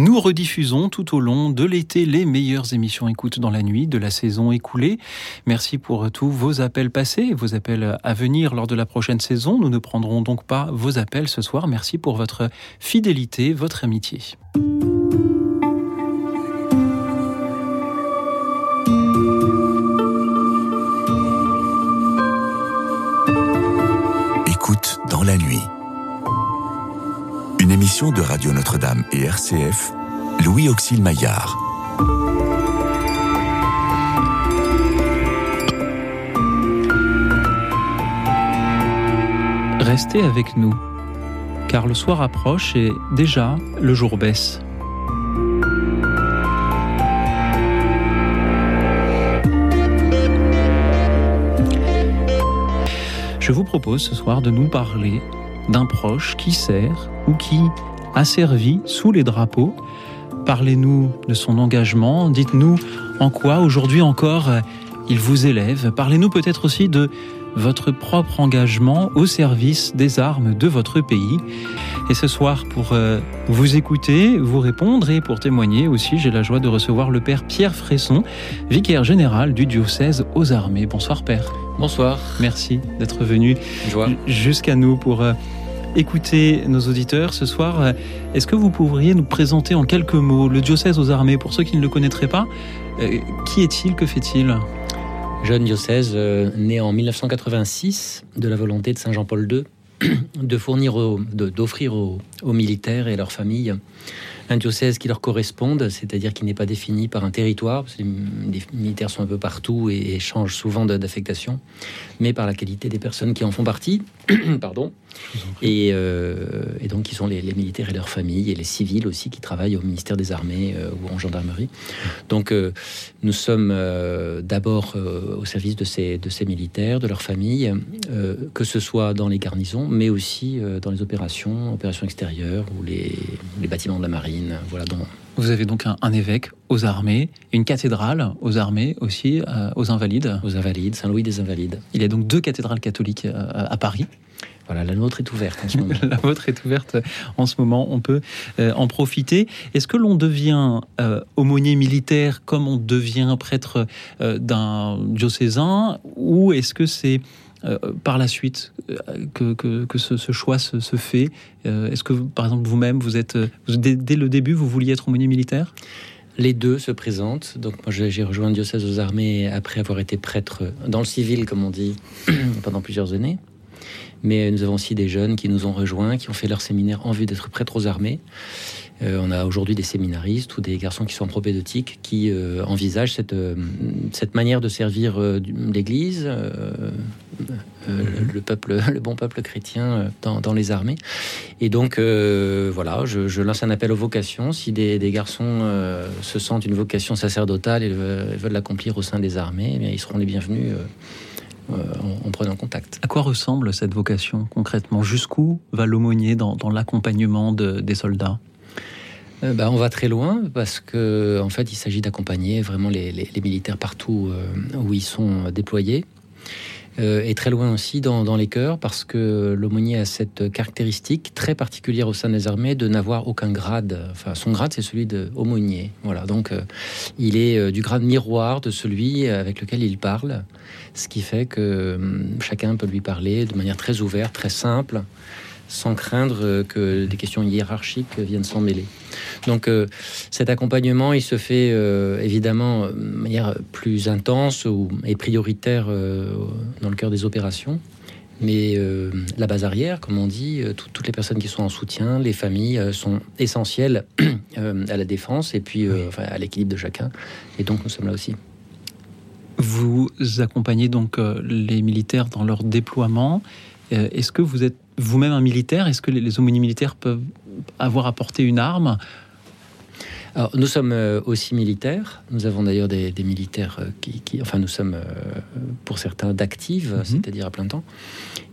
Nous rediffusons tout au long de l'été les meilleures émissions écoute dans la nuit de la saison écoulée. Merci pour tous vos appels passés, vos appels à venir lors de la prochaine saison. Nous ne prendrons donc pas vos appels ce soir. Merci pour votre fidélité, votre amitié. Émission de Radio Notre-Dame et RCF, Louis Auxil Maillard. Restez avec nous, car le soir approche et déjà le jour baisse. Je vous propose ce soir de nous parler d'un proche qui sert ou qui a servi sous les drapeaux. Parlez-nous de son engagement, dites-nous en quoi aujourd'hui encore il vous élève. Parlez-nous peut-être aussi de votre propre engagement au service des armes de votre pays. Et ce soir, pour euh, vous écouter, vous répondre et pour témoigner aussi, j'ai la joie de recevoir le Père Pierre Fresson, vicaire général du diocèse aux armées. Bonsoir Père. Bonsoir. Merci d'être venu jusqu'à nous pour euh, écouter nos auditeurs ce soir. Euh, est-ce que vous pourriez nous présenter en quelques mots le diocèse aux armées pour ceux qui ne le connaîtraient pas Qui est-il Que fait-il? Jeune diocèse euh, né en 1986 de la volonté de Saint Jean-Paul II de fournir, d'offrir aux, militaires et leurs familles un diocèse qui leur corresponde, c'est-à-dire qui n'est pas défini par un territoire, parce que les militaires sont un peu partout et, changent souvent d'affectation, mais par la qualité des personnes qui en font partie, pardon, euh, et, donc qui sont les, militaires et leurs familles, et les civils aussi qui travaillent au ministère des Armées euh, ou en gendarmerie. Donc euh, nous sommes d'abord au service de ces, de ces militaires, de leurs familles, que ce soit dans les garnisons, mais aussi dans les opérations, opérations extérieures ou les, les bâtiments de la marine voilà, donc. Vous avez donc un, évêque aux armées, une cathédrale aux armées aussi, euh, aux Invalides. Aux Invalides, Saint-Louis des Invalides. Il y a donc deux cathédrales catholiques euh, à Paris. Voilà, la nôtre est ouverte en ce moment. la vôtre est ouverte en ce moment, on peut euh, en profiter. Est-ce que l'on devient aumônier militaire comme on devient prêtre d'un diocésain ou est-ce que c'est euh, par la suite euh, que, que, ce, choix se, fait euh, Est-ce que, par exemple, vous-même, vous êtes, dès, le début, vous vouliez être aumônier militaire? Les deux se présentent. Donc moi j'ai rejoint le diocèse aux armées après avoir été prêtre dans le civil, comme on dit, pendant plusieurs années. Mais nous avons aussi des jeunes qui nous ont rejoints, qui ont fait leur séminaire en vue d'être prêtres aux armées. Euh, on a aujourd'hui des séminaristes ou des garçons qui sont en propédeutique qui euh, envisagent cette, euh, cette manière de servir l'Église, le peuple, le bon peuple chrétien dans, les armées. Et donc, voilà, je, lance un appel aux vocations. Si des, garçons se sentent une vocation sacerdotale et veulent l'accomplir au sein des armées, eh ils seront les bienvenus. En, prenant contact. À quoi ressemble cette vocation concrètement? Jusqu'où va l'aumônier dans, l'accompagnement des soldats? Euh, bah, on va très loin parce que en fait, il s'agit d'accompagner vraiment les, militaires partout euh, où ils sont déployés. Euh, et très loin aussi dans, les cœurs parce que l'aumônier a cette caractéristique très particulière au sein des armées de n'avoir aucun grade. Enfin, son grade, c'est celui d'aumônier. Voilà, donc il est du grade miroir de celui avec lequel il parle, ce qui fait que hum, chacun peut lui parler de manière très ouverte, très simple sans craindre que des questions hiérarchiques viennent s'en mêler. Donc euh, cet accompagnement, il se fait euh, évidemment de manière plus intense et prioritaire euh, dans le cœur des opérations. Mais la base arrière, comme on dit, toutes les personnes qui sont en soutien, les familles sont essentielles à la défense et puis à l'équilibre de chacun. Et donc nous sommes là aussi. Vous accompagnez donc les militaires dans leur déploiement. Est-ce que vous êtes vous-même un militaire? Est-ce que les aumôniers militaires peuvent avoir apporté une arme? Alors, nous sommes euh, aussi militaires. Nous avons d'ailleurs des, militaires euh, qui, enfin, nous sommes euh, pour certains d'actifs, mhm. c'est-à-dire à plein temps.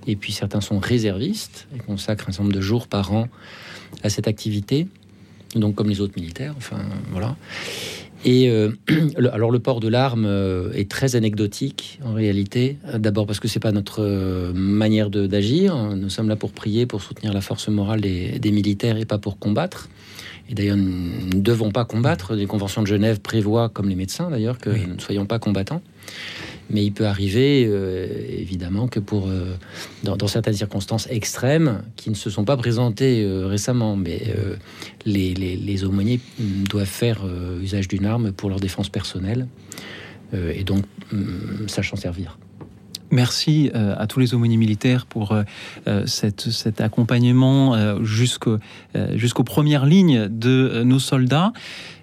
Et puis certains sont réservistes et consacrent un certain nombre de jours par an à cette activité. Donc, comme les autres militaires, enfin, voilà. Et euh, alors le port de l'arme euh, est très anecdotique en réalité. D'abord parce que c'est pas notre euh, manière d'agir. Nous sommes là pour prier, pour soutenir la force morale des, militaires et pas pour combattre. Et d'ailleurs, nous ne devons pas combattre. Les conventions de Genève prévoient, comme les médecins d'ailleurs, que nous ne soyons pas combattants. Mais il peut arriver, euh, évidemment, que pour, euh, dans, certaines circonstances extrêmes, qui ne se sont pas présentées euh, récemment, mais les, aumôniers doivent faire usage d'une arme pour leur défense personnelle, et donc sachant servir. Merci à tous les aumôniers militaires pour cet accompagnement jusqu'aux premières lignes de nos soldats.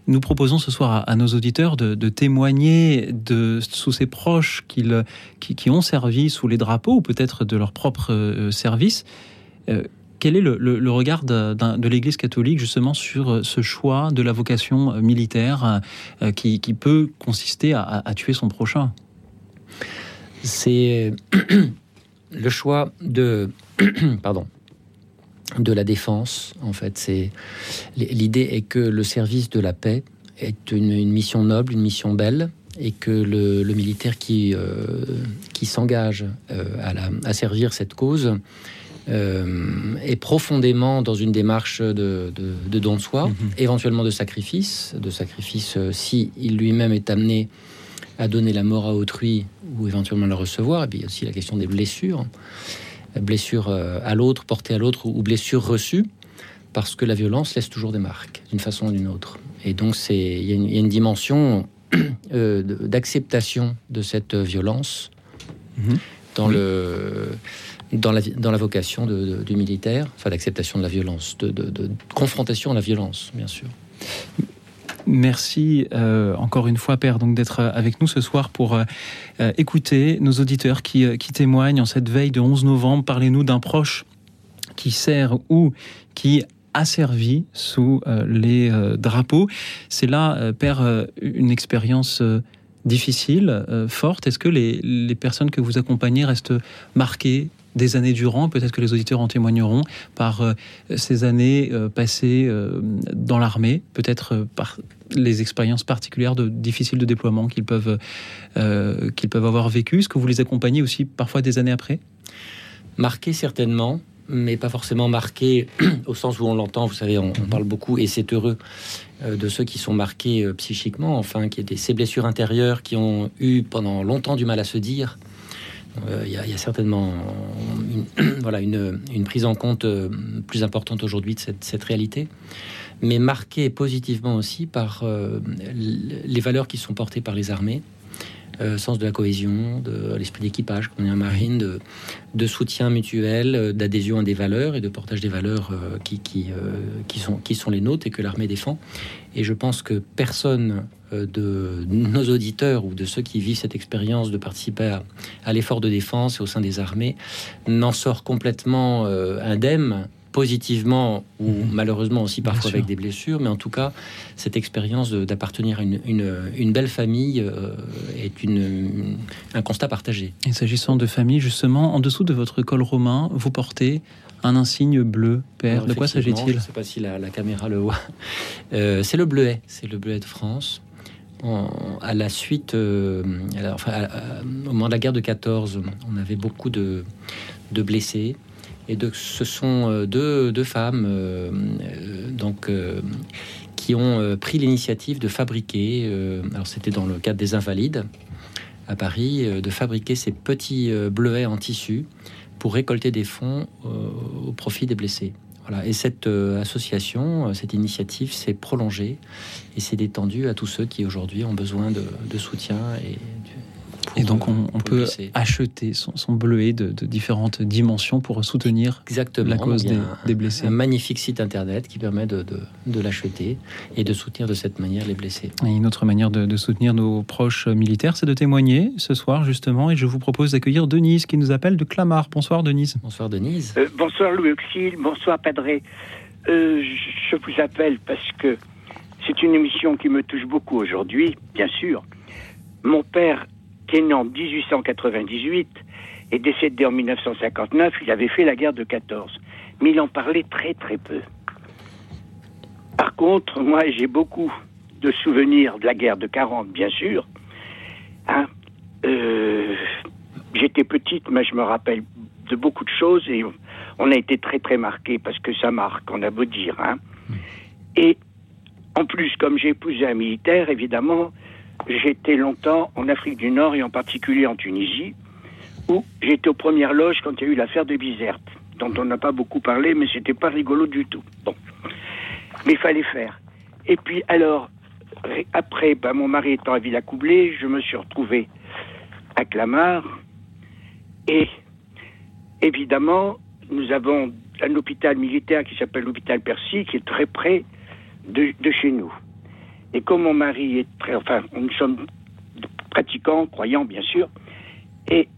Nous proposons ce soir à, nos auditeurs de, témoigner de, sous ses proches qui, qui, ont servi sous les drapeaux ou peut-être de leur propre euh, service. Euh, quel est le, regard de, l'Église catholique justement sur euh, ce choix de la vocation militaire qui, peut consister à tuer son prochain? C'est le choix de pardon de la défense. En fait, c'est l'idée est que le service de la paix est une, mission noble, une mission belle, et que le, militaire qui euh, qui s'engage euh, à, servir cette cause euh, est profondément dans une démarche de, don de soi, mhm. éventuellement de sacrifice, de sacrifice si il lui-même est amené à donner la mort à autrui ou éventuellement la recevoir. Et puis il y a aussi la question des blessures blessure euh, à l'autre, portée à l'autre ou blessure reçue, parce que la violence laisse toujours des marques, d'une façon ou d'une autre. Et donc, il y, a une dimension euh, d'acceptation de cette violence mhm. dans, le, dans, la, dans la vocation du militaire, enfin d'acceptation de la violence, de, de, confrontation à la violence, bien sûr. Merci euh, encore une fois, Père, donc d'être avec nous ce soir pour euh, euh, écouter nos auditeurs qui, témoignent en cette veille de 11 novembre. Parlez-nous d'un proche qui sert ou qui a servi sous les drapeaux. C'est là, Père, une expérience difficile, forte. Est-ce que les personnes que vous accompagnez restent marquées des années durant, peut-être que les auditeurs en témoigneront, par euh, ces années euh, passées euh, dans l'armée, peut-être par les expériences particulières de, difficiles de déploiement qu'ils peuvent, qu'ils peuvent avoir vécues. Est-ce que vous les accompagnez aussi parfois des années après? Marqué certainement, mais pas forcément marqué au sens où on l'entend. Vous savez, on, mhm. parle beaucoup, et c'est heureux, de ceux qui sont marqués psychiquement, enfin, qui étaient ces blessures intérieures qui ont eu pendant longtemps du mal à se dire il y, a certainement une, voilà, une, prise en compte euh, plus importante aujourd'hui de cette, réalité, mais marquée positivement aussi par euh, les valeurs qui sont portées par les armées. sens de la cohésion, de l'esprit d'équipage, comme on est en marine, de, soutien mutuel, d'adhésion à des valeurs et de portage des valeurs qui, sont, les nôtres et que l'armée défend. Et je pense que personne euh, de nos auditeurs ou de ceux qui vivent cette expérience de participer à, l'effort de défense au sein des armées n'en sort complètement euh, indemne positivement ou mhm. malheureusement aussi parfois avec des blessures, mais en tout cas, cette expérience d'appartenir à une, belle famille euh, est une, un constat partagé. Et s'agissant de famille, justement, en dessous de votre col romain, vous portez un insigne bleu, père. de quoi s'agit-il Je ne sais pas si la, caméra le voit. c'est le bleuet, c'est le bleuet de France à la suite, euh, au moment de la guerre de 14, on avait beaucoup de, blessés. Et de, ce sont euh, deux, femmes euh, donc, qui ont pris l'initiative de fabriquer, alors c'était dans le cadre des Invalides à Paris, de fabriquer ces petits bleuets en tissu pour récolter des fonds au profit des blessés. Voilà. Et cette association, cette initiative s'est prolongée et s'est détendue à tous ceux qui aujourd'hui ont besoin de, de soutien et et donc on, peut acheter son, bleuet de, différentes dimensions pour soutenir Exactement. la cause des, blessés. Un magnifique site internet qui permet de, l'acheter et de soutenir de cette manière les blessés. Et une autre manière de, soutenir nos proches militaires, c'est de témoigner ce soir justement. Et je vous propose d'accueillir Denise qui nous appelle de Clamart. Bonsoir Denise. Bonsoir Denise. Euh, bonsoir Louis Auxil, bonsoir Padré. Euh, je vous appelle parce que c'est une émission qui me touche beaucoup aujourd'hui, bien sûr. Mon père qui est né en 1898 et décédé en 1959, il avait fait la guerre de 14. Mais il en parlait très très peu. Par contre, moi j'ai beaucoup de souvenirs de la guerre de 40, bien sûr. Hein. Euh, j'étais petite, mais je me rappelle de beaucoup de choses et on a été très très marqués parce que ça marque, on a beau dire. Hein. Et en plus, comme j'ai épousé un militaire, évidemment, j'étais longtemps en Afrique du Nord et en particulier en Tunisie, où j'étais aux premières loges quand il y a eu l'affaire de Bizerte, dont on n'a pas beaucoup parlé, mais c'était pas rigolo du tout. Bon. Mais il fallait faire. Et puis, alors, après, ben, mon mari étant à Villacoublay, je me suis retrouvé à Clamart. Et évidemment, nous avons un hôpital militaire qui s'appelle l'hôpital Percy, qui est très près de, chez nous. Et comme mon mari est très, enfin, nous sommes pratiquants, croyants bien sûr, et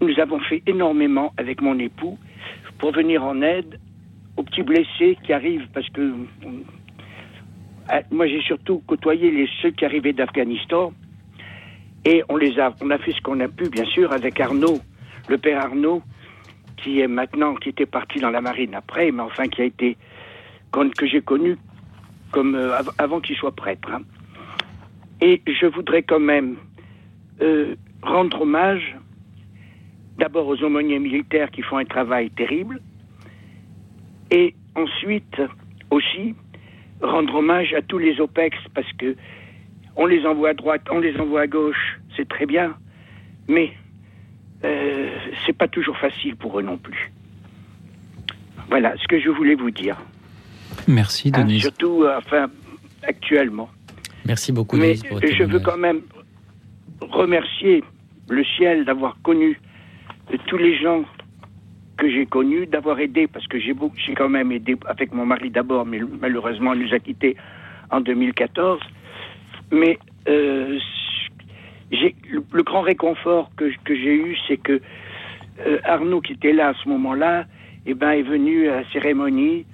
nous avons fait énormément avec mon époux pour venir en aide aux petits blessés qui arrivent, parce que euh, moi j'ai surtout côtoyé les ceux qui arrivaient d'Afghanistan, et on les a, on a fait ce qu'on a pu, bien sûr, avec Arnaud, le père Arnaud, qui est maintenant, qui était parti dans la marine après, mais enfin qui a été, que j'ai connu comme euh, avant qu'il soit prêtre. Hein. Et je voudrais quand même euh, rendre hommage d'abord aux aumôniers militaires qui font un travail terrible, et ensuite aussi rendre hommage à tous les OPEX parce que on les envoie à droite, on les envoie à gauche, c'est très bien, mais euh, c'est pas toujours facile pour eux non plus. Voilà ce que je voulais vous dire. Merci, hein, Denis. surtout, euh, enfin, actuellement. Merci beaucoup, Mais je veux quand même remercier le ciel d'avoir connu tous les gens que j'ai connus, d'avoir aidé, parce que j'ai j'ai quand même aidé avec mon mari d'abord, mais malheureusement, il nous a quittés en 2014. Mais euh, le, le, grand réconfort que, que j'ai eu, c'est que euh, Arnaud, qui était là à ce moment-là, eh ben, est venu à la cérémonie.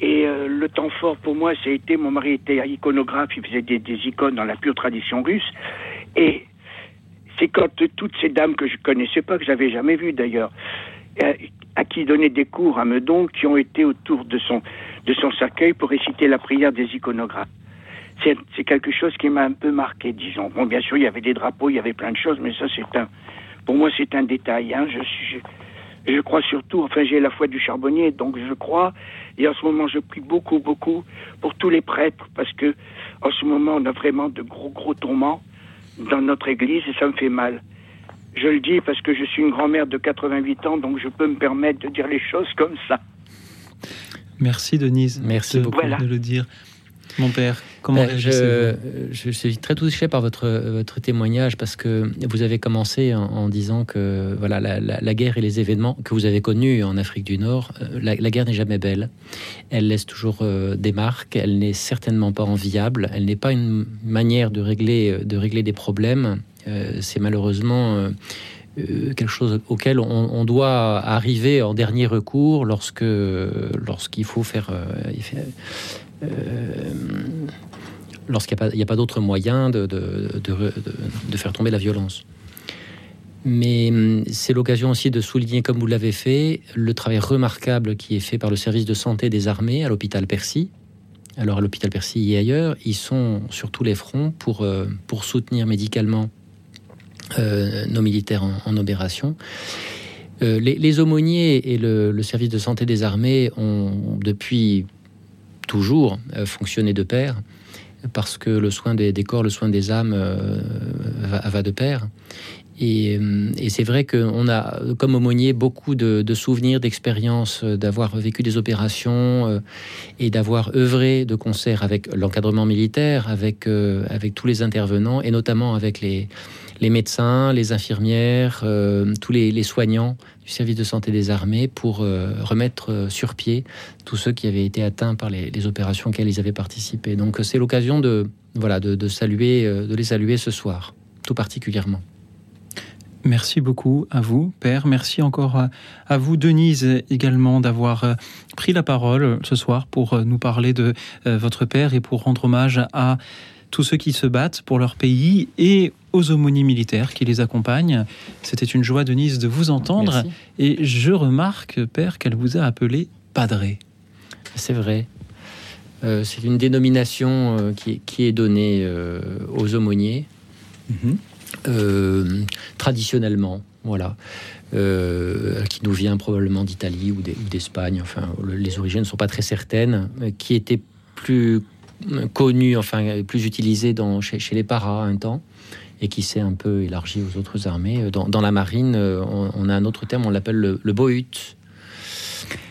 Et euh, le temps fort pour moi, ça a été, mon mari était iconographe, il faisait des, icônes dans la pure tradition russe. Et c'est quand toutes ces dames que je connaissais pas, que j'avais jamais vues d'ailleurs, euh, à qui donnait des cours à Meudon, qui ont été autour de son, de son cercueil pour réciter la prière des iconographes c'est quelque chose qui m'a un peu marqué, disons. Bon, bien sûr, il y avait des drapeaux, il y avait plein de choses, mais ça, c'est un, pour moi, c'est un détail. Hein. Je, suis, je, crois surtout, enfin, j'ai la foi du charbonnier, donc je crois. Et en ce moment, je prie beaucoup, beaucoup pour tous les prêtres, parce que en ce moment, on a vraiment de gros, gros tourments dans notre église et ça me fait mal. Je le dis parce que je suis une grand-mère de 88 ans, donc je peux me permettre de dire les choses comme ça. Merci Denise. Merci beaucoup de le dire. Mon père, comment ben, je, je, suis très touché par votre, votre témoignage parce que vous avez commencé en, disant que voilà la, guerre et les événements que vous avez connus en Afrique du Nord, euh, la, guerre n'est jamais belle. Elle laisse toujours euh, des marques. Elle n'est certainement pas enviable. Elle n'est pas une manière de régler, de régler des problèmes. Euh, c'est malheureusement quelque chose auquel on, doit arriver en dernier recours lorsque lorsqu'il faut faire euh, lorsqu'il n'y a pas, d'autre moyen de, faire tomber la violence. Mais hum, c'est l'occasion aussi de souligner, comme vous l'avez fait, le travail remarquable qui est fait par le service de santé des armées à l'hôpital Percy. Alors à l'hôpital Percy et ailleurs, ils sont sur tous les fronts pour, euh, soutenir médicalement euh, nos militaires en, opération. les, aumôniers et le, service de santé des armées ont depuis toujours euh, fonctionner de pair, parce que le soin des, corps, le soin des âmes euh, va, de pair. Euh, et, c'est vrai qu'on a, comme aumônier, beaucoup de, souvenirs, d'expériences, d'avoir vécu des opérations et d'avoir œuvré de concert avec l'encadrement militaire, avec tous les intervenants et notamment avec les, les médecins, les infirmières, euh, tous les, soignants du service de santé des armées pour euh, remettre euh, sur pied tous ceux qui avaient été atteints par les, opérations auxquelles ils avaient participé. Donc c'est l'occasion de, voilà, de, saluer, de les saluer ce soir, tout particulièrement. Merci beaucoup à vous, Père. Merci encore à, vous, Denise, également, d'avoir pris la parole ce soir pour nous parler de votre Père et pour rendre hommage à tous ceux qui se battent pour leur pays et aux aumôniers militaires qui les accompagnent. C'était une joie, Denise, de vous entendre. Et je remarque, Père, qu'elle vous a appelé Padré. C'est vrai. Euh, c'est une dénomination euh, qui, est donnée euh, aux aumôniers mhm. traditionnellement, voilà, qui nous vient probablement d'Italie ou d'Espagne. Enfin, les origines ne sont pas très certaines, qui était plus connu, enfin plus utilisé dans, chez, les paras un temps et qui s'est un peu élargi aux autres armées. Dans, la marine, on, a un autre terme, on l'appelle le, le bohut.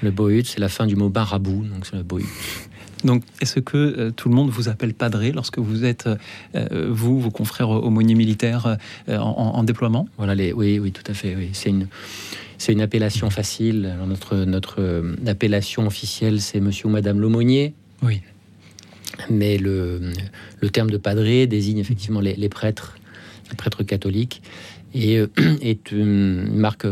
Le bohut, c'est la fin du mot barabou, donc c'est le bohut. Donc, est-ce que euh, tout le monde vous appelle padré lorsque vous êtes, euh, vous, vos confrères aumôniers militaires, euh, en, déploiement? Voilà, les, oui, oui, tout à fait. Oui. C'est une, c'est une appellation facile. Alors notre, notre appellation officielle, c'est Monsieur ou Madame l'aumônier. Oui. Mais le, le terme de padré désigne effectivement les, les prêtres, les prêtres catholiques, et est une marque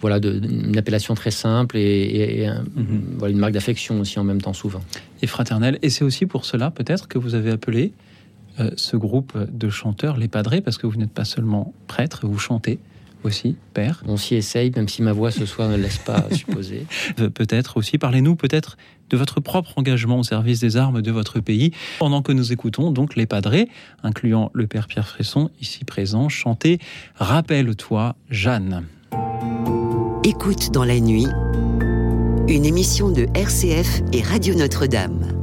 voilà, de, une appellation très simple et, mhm. voilà, une marque d'affection aussi en même temps souvent. Et fraternelle. Et c'est aussi pour cela peut-être que vous avez appelé euh, ce groupe de chanteurs les padrés, parce que vous n'êtes pas seulement prêtre, vous chantez aussi, père. On s'y essaye, même si ma voix ce soir ne laisse pas supposer. Peut-être aussi, parlez-nous peut-être de votre propre engagement au service des armes de votre pays, pendant que nous écoutons donc les padrés, incluant le père Pierre Fresson, ici présent, chanter Rappelle-toi, Jeanne. Écoute dans la nuit, une émission de RCF et Radio Notre-Dame.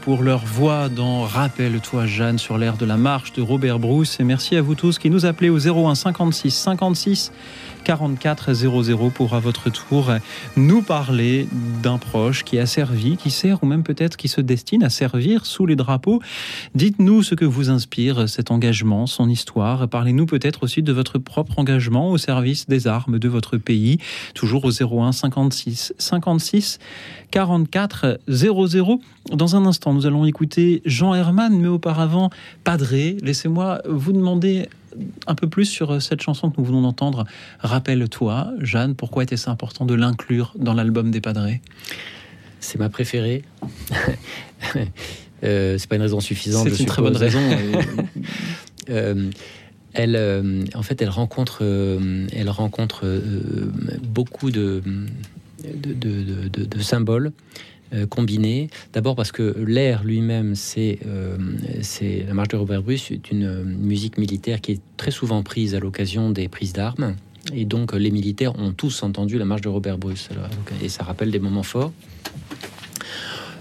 Pour leur voix dans Rappelle-toi Jeanne sur l'air de la marche de Robert Bruce. Et merci à vous tous qui nous appelez au 01 56 56 44 00 pour à votre tour nous parler d'un proche qui a servi, qui sert ou même peut-être qui se destine à servir sous les drapeaux. Dites-nous ce que vous inspire cet engagement, son histoire. Parlez-nous peut-être aussi de votre propre engagement au service des armes de votre pays. Toujours au 01 56 56 44 00. Dans un instant, nous allons écouter Jean Herman, mais auparavant, Padré. Laissez-moi vous demander un peu plus sur euh, cette chanson que nous venons d'entendre. Rappelle-toi, Jeanne, pourquoi était-ce important de l'inclure dans l'album des Padrés? C'est ma préférée. euh, c'est pas une raison suffisante. C'est une très bonne raison. euh, elle, euh, en fait, elle rencontre, elle rencontre beaucoup de, de, de symboles euh, combinés. D'abord parce que l'air lui-même, c'est euh, la marche de Robert Bruce, une euh, musique militaire qui est très souvent prise à l'occasion des prises d'armes. Et donc les militaires ont tous entendu la marche de Robert Bruce. Et ça rappelle des moments forts.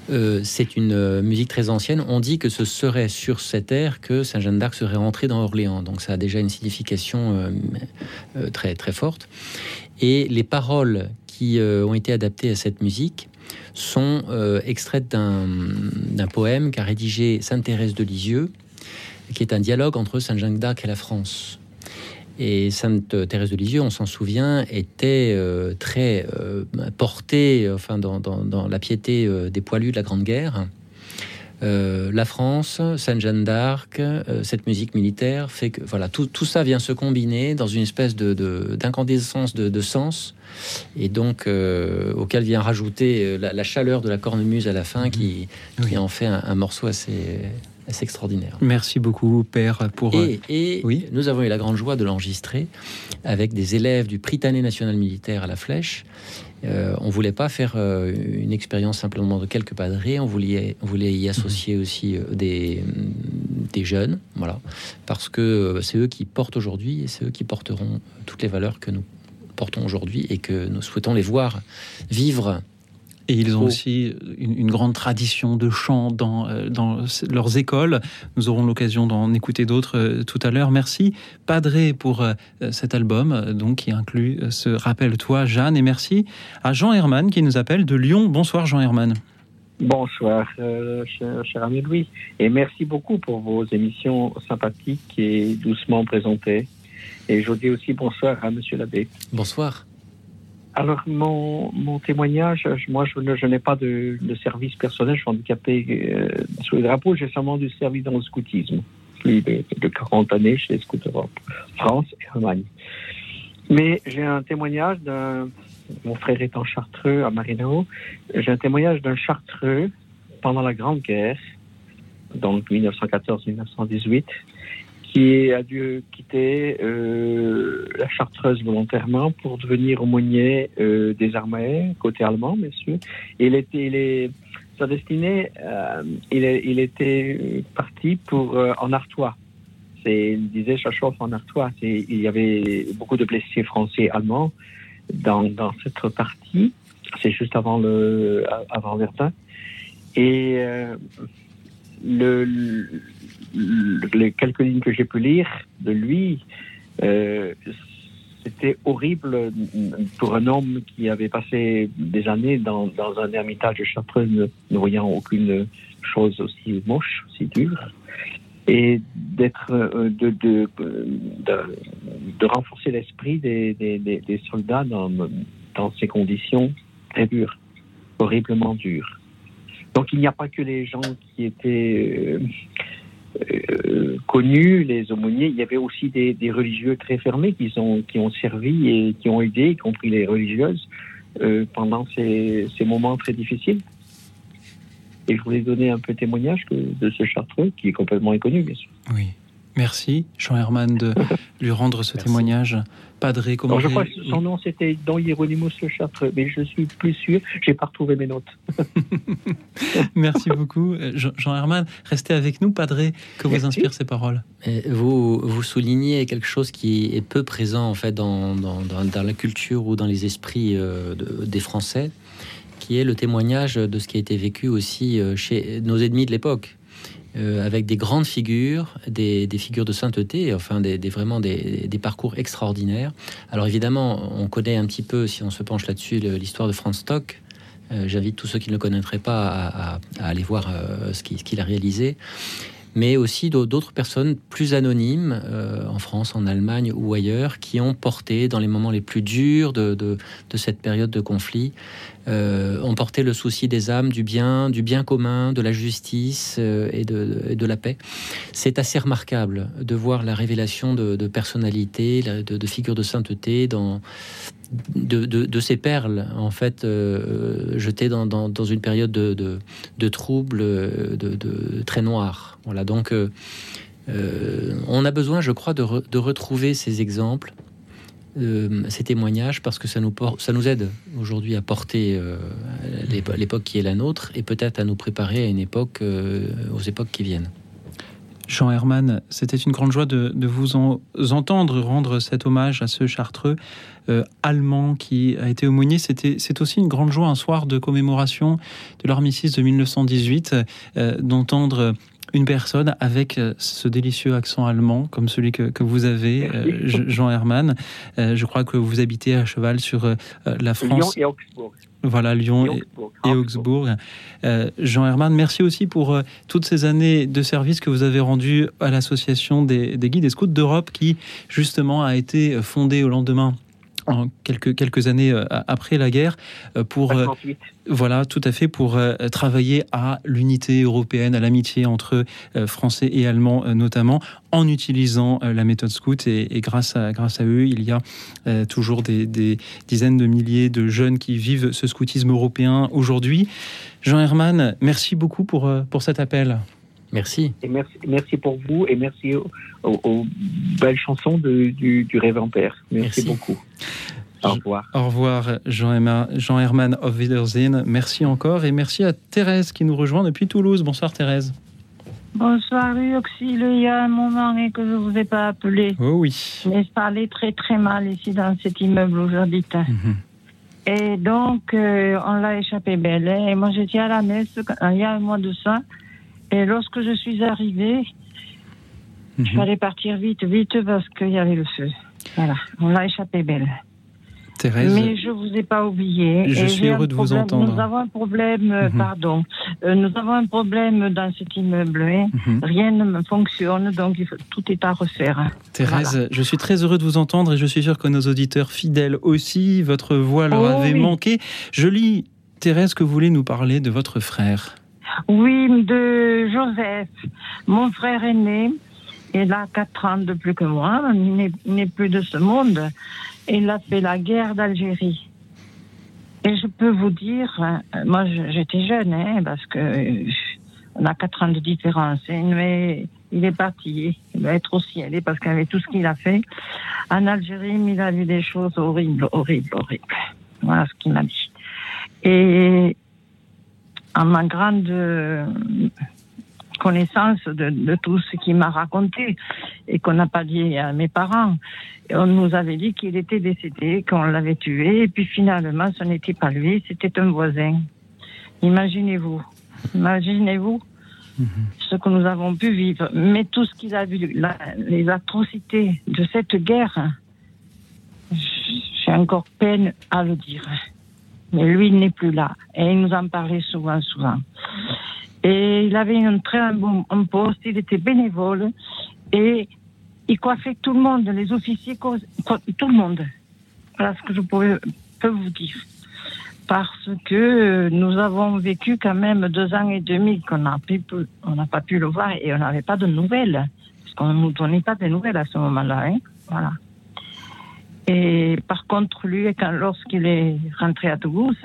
Euh, c'est une musique très ancienne. On dit que ce serait sur cette air que Saint Jeanne d'Arc serait rentré dans Orléans. Donc ça a déjà une signification très très forte. Et les paroles qui ont été adaptées à cette musique sont euh, extraites d'un poème qu'a rédigé Sainte Thérèse de Lisieux, qui est un dialogue entre Sainte Jeanne d'Arc et la France. Et Sainte Thérèse de Lisieux, on s'en souvient, était euh, très euh, portée enfin, dans la piété euh, des poilus de la Grande Guerre. Euh, la France, Sainte Jeanne d'Arc, euh, cette musique militaire fait que voilà tout, tout ça vient se combiner dans une espèce de de- d'incandescence de, de sens et donc euh, auquel vient rajouter la, la chaleur de la cornemuse à la fin qui, qui Oui. en fait un, un morceau assez, assez extraordinaire. Merci beaucoup, Père, pour... Et, et oui. nous avons eu la grande joie de l'enregistrer avec des élèves du Prytanée national militaire à la Flèche. Euh, on voulait pas faire euh, une expérience simplement de quelques padrés, on voulait, on voulait y associer aussi euh, des, des jeunes, voilà, parce que euh, c'est eux qui portent aujourd'hui et c'est eux qui porteront toutes les valeurs que nous portons aujourd'hui et que nous souhaitons les voir vivre Et ils ont Oh. aussi une, une grande tradition de chant dans, euh, dans leurs écoles. Nous aurons l'occasion d'en écouter d'autres euh, tout à l'heure. Merci, Padré, pour euh, cet album euh, donc, qui inclut euh, ce Rappelle-toi, Jeanne. Et merci à Jean Herman qui nous appelle de Lyon. Bonsoir, Jean Herman. Bonsoir, euh, cher, cher ami Louis, et merci beaucoup pour vos émissions sympathiques et doucement présentées. Et je dis aussi bonsoir à Monsieur l'abbé. Bonsoir. Alors, mon, mon témoignage, moi, je, je n'ai pas de, service personnel, je suis handicapé euh, sous les drapeaux, j'ai seulement du service dans le scoutisme, plus de, de 40 années chez les Scouts Europe, France et Allemagne. Mais j'ai un témoignage d'un, mon frère étant chartreux à Marino, j'ai un témoignage d'un chartreux pendant la Grande Guerre, donc 1914-1918, qui a dû quitter euh, la Chartreuse volontairement pour devenir aumônier euh, des armées, côté allemand, bien sûr. Il était, il est, sa destinée, euh, il, est- il était parti pour en Artois. C'est, il disait, chauffe en Artois. Il y avait beaucoup de blessés français et allemands dans, cette partie. C'est juste avant le, avant Verdun. Et le, le- les quelques lignes que j'ai pu lire de lui, euh, c'était horrible pour un homme qui avait passé des années dans, un ermitage de Chartreuse, ne, voyant aucune chose aussi moche, aussi dure, et d'être euh, de, renforcer l'esprit des, soldats dans, dans ces conditions très dures, horriblement dures. Donc il n'y a pas que les gens qui étaient euh, connus, les aumôniers, il y avait aussi des, des religieux très fermés qui, sont, qui ont servi et qui ont aidé, y compris les religieuses, euh, pendant ces, ces moments très difficiles. Et je voulais donner un peu témoignage que- de ce chartreux, qui est complètement inconnu, bien sûr. Oui. Merci, Jean Herman, de lui rendre ce Merci. témoignage. Padré, comment Alors, je crois que son nom, c'était Don Hieronymus le Chartreux, mais je suis plus sûr, j'ai pas retrouvé mes notes. Merci beaucoup, euh, Jean Herman. Restez avec nous, Padré. Que vous Merci. inspirent ces paroles? Vous, vous soulignez quelque chose qui est peu présent en fait dans, dans, dans- dans la culture ou dans les esprits euh, de- des Français, qui est le témoignage de ce qui a été vécu aussi chez nos ennemis de l'époque. Avec des grandes figures, des, figures de sainteté, enfin des, vraiment des, parcours extraordinaires. Alors évidemment, on connaît un petit peu, si on se penche là-dessus, l'histoire de Franz Stock, euh, j'invite tous ceux qui ne le connaîtraient pas à, aller voir euh, ce qu'il a réalisé mais aussi d'autres personnes plus anonymes euh, en France, en Allemagne ou ailleurs, qui ont porté dans les moments les plus durs de, cette période de conflit, ont porté le souci des âmes, du bien, du bien commun, de la justice et, de, la paix. C'est assez remarquable de voir la révélation de, personnalités, de, de figures de sainteté dans, de, ces perles, en fait, euh, jetées dans, une période de, de troubles, de, très noirs. Voilà, donc euh, euh, on a besoin, je crois, de, retrouver ces exemples, ces témoignages, parce que ça nous, ça nous aide aujourd'hui à porter l'époque qui est la nôtre et peut-être à nous préparer à une époque, aux époques qui viennent. Jean Herman, c'était une grande joie de, vous entendre rendre cet hommage à ce chartreux euh, allemand qui a été aumônier. C'est aussi une grande joie un soir de commémoration de l'armistice de 1918 euh, d'entendre une personne avec euh, ce délicieux accent allemand, comme celui que, vous avez, Jean Herman. je crois que vous habitez à cheval sur la France. Lyon et Augsbourg. Voilà, Lyon et, Augsbourg. Jean Herman, merci aussi pour toutes ces années de service que vous avez rendues à l'association des, des guides et scouts d'Europe qui, justement, a été fondée au lendemain en quelques, quelques années euh, après la guerre euh, pour euh, voilà tout à fait pour travailler à l'unité européenne, à l'amitié entre Français et Allemands notamment, en utilisant la méthode scout et, grâce à grâce à eux, il y a toujours des, des, dizaines de milliers de jeunes qui vivent ce scoutisme européen aujourd'hui. Jean Herman, merci beaucoup pour pour cet appel. Merci. Et merci, merci pour vous et merci aux, belles chansons du, du Père. Merci, beaucoup. Au revoir. Au revoir, Jean, Jean Herman of Wiedersehen. Merci encore et merci à Thérèse qui nous rejoint depuis Toulouse. Bonsoir Thérèse. Bonsoir Luxil, il y a un moment que je ne vous ai pas appelé. Oh oui. Mais je parlais très très mal ici dans cet immeuble aujourd'hui. Mhm. Et donc, euh, on l'a échappé belle. Et moi, j'étais à la messe il y a un mois de ça. Et lorsque je suis arrivée, il mhm. fallait partir vite, vite parce qu'il y avait le feu. Voilà, on l'a échappé belle. Thérèse. Mais je vous ai pas oublié. Je suis heureux de vous entendre. Nous avons un problème, euh, mhm. pardon. Euh, nous avons un problème dans cet immeuble. Hein. Mhm. Rien ne fonctionne, donc tout est à refaire. Thérèse, je suis très heureux de vous entendre et je suis sûr que nos auditeurs fidèles aussi, votre voix leur oh avait manqué. Je lis, Thérèse, que vous voulez nous parler de votre frère. Oui, de Joseph, mon frère aîné. Il a quatre ans de plus que moi. Il n'est plus de ce monde. Il a fait la guerre d'Algérie. Et je peux vous dire, euh, moi j'étais jeune, hein, parce que euh, on a quatre ans de différence, hein, mais il est parti. Il va être au ciel, parce qu'avec tout ce qu'il a fait, en Algérie, il a vu des choses horribles, horribles, horribles. Voilà ce qu'il m'a dit. Et à ma grande euh, connaissance de, tout ce qu'il m'a raconté et qu'on n'a pas dit à mes parents. on nous avait dit qu'il était décédé, qu'on l'avait tué, et puis finalement, ce n'était pas lui, c'était un voisin. Imaginez-vous, imaginez-vous ce que nous avons pu vivre. Mais tout ce qu'il a vu, les atrocités de cette guerre, j'ai encore peine à le dire. Mais lui, il n'est plus là. Et il nous en parlait souvent, souvent. Et il avait un très bon poste, il était bénévole et il coiffait tout le monde, les officiers, tout le monde. Voilà ce que je peux, peux vous dire. Parce que nous avons vécu quand même deux ans et demi qu'on n'a pas pu le voir et on n'avait pas de nouvelles. Parce qu'on ne nous donnait pas de nouvelles à ce moment-là. Hein. Voilà. Et par contre, lui, quand, lorsqu'il est rentré à Toulouse,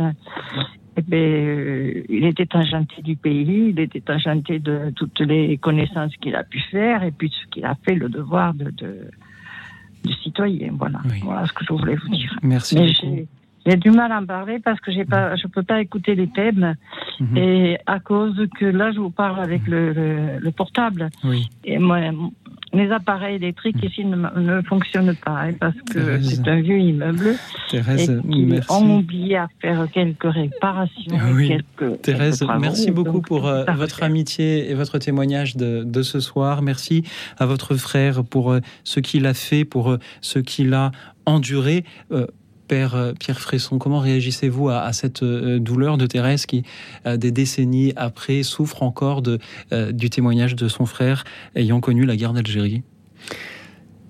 eh bien, euh, il était enchanté du pays, il était enchanté de toutes les connaissances qu'il a pu faire et puis ce qu'il a fait le devoir de, de, citoyen. Voilà. voilà ce que je voulais vous dire. Merci. J'ai du mal à en parler parce que j'ai pas, je peux pas écouter les thèmes mhm. et à cause que là je vous parle avec le, le, portable. Oui. Et moi, les appareils électriques ici ne, ne fonctionnent pas hein, parce que c'est un vieux immeuble. Thérèse, et merci. ont oublié à faire quelques réparations. Oui. Quelques, Thérèse, quelques travaux, merci beaucoup donc pour euh, votre amitié et votre témoignage de, de ce soir. Merci à votre frère pour euh, ce qu'il a fait, pour euh, ce qu'il a enduré. Père euh, Pierre Fresson, comment réagissez-vous à, cette euh, douleur de Thérèse qui, euh, des décennies après, souffre encore du témoignage de son frère ayant connu la guerre d'Algérie?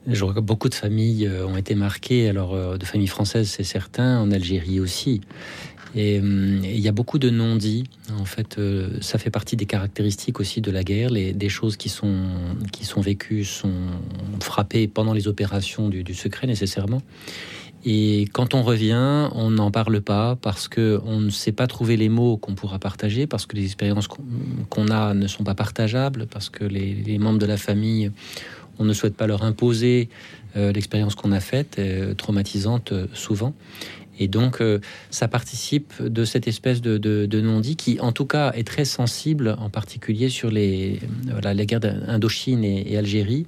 Je crois que beaucoup de familles ont été marquées, alors de familles françaises c'est certain, en Algérie aussi. Et hum, il y a beaucoup de non-dits. En fait, ça fait partie des caractéristiques aussi de la guerre. Les, des choses qui sont, vécues sont frappées pendant les opérations du secret nécessairement. Et quand on revient, on n'en parle pas parce que on ne sait pas trouver les mots qu'on pourra partager, parce que les expériences qu'on qu'on a ne sont pas partageables, parce que les, membres de la famille, on ne souhaite pas leur imposer euh, l'expérience qu'on a faite, euh, traumatisante euh, souvent. Et donc, ça participe de cette espèce de, non-dit qui, en tout cas, est très sensible, en particulier sur les, voilà, les guerres d'Indochine et Algérie.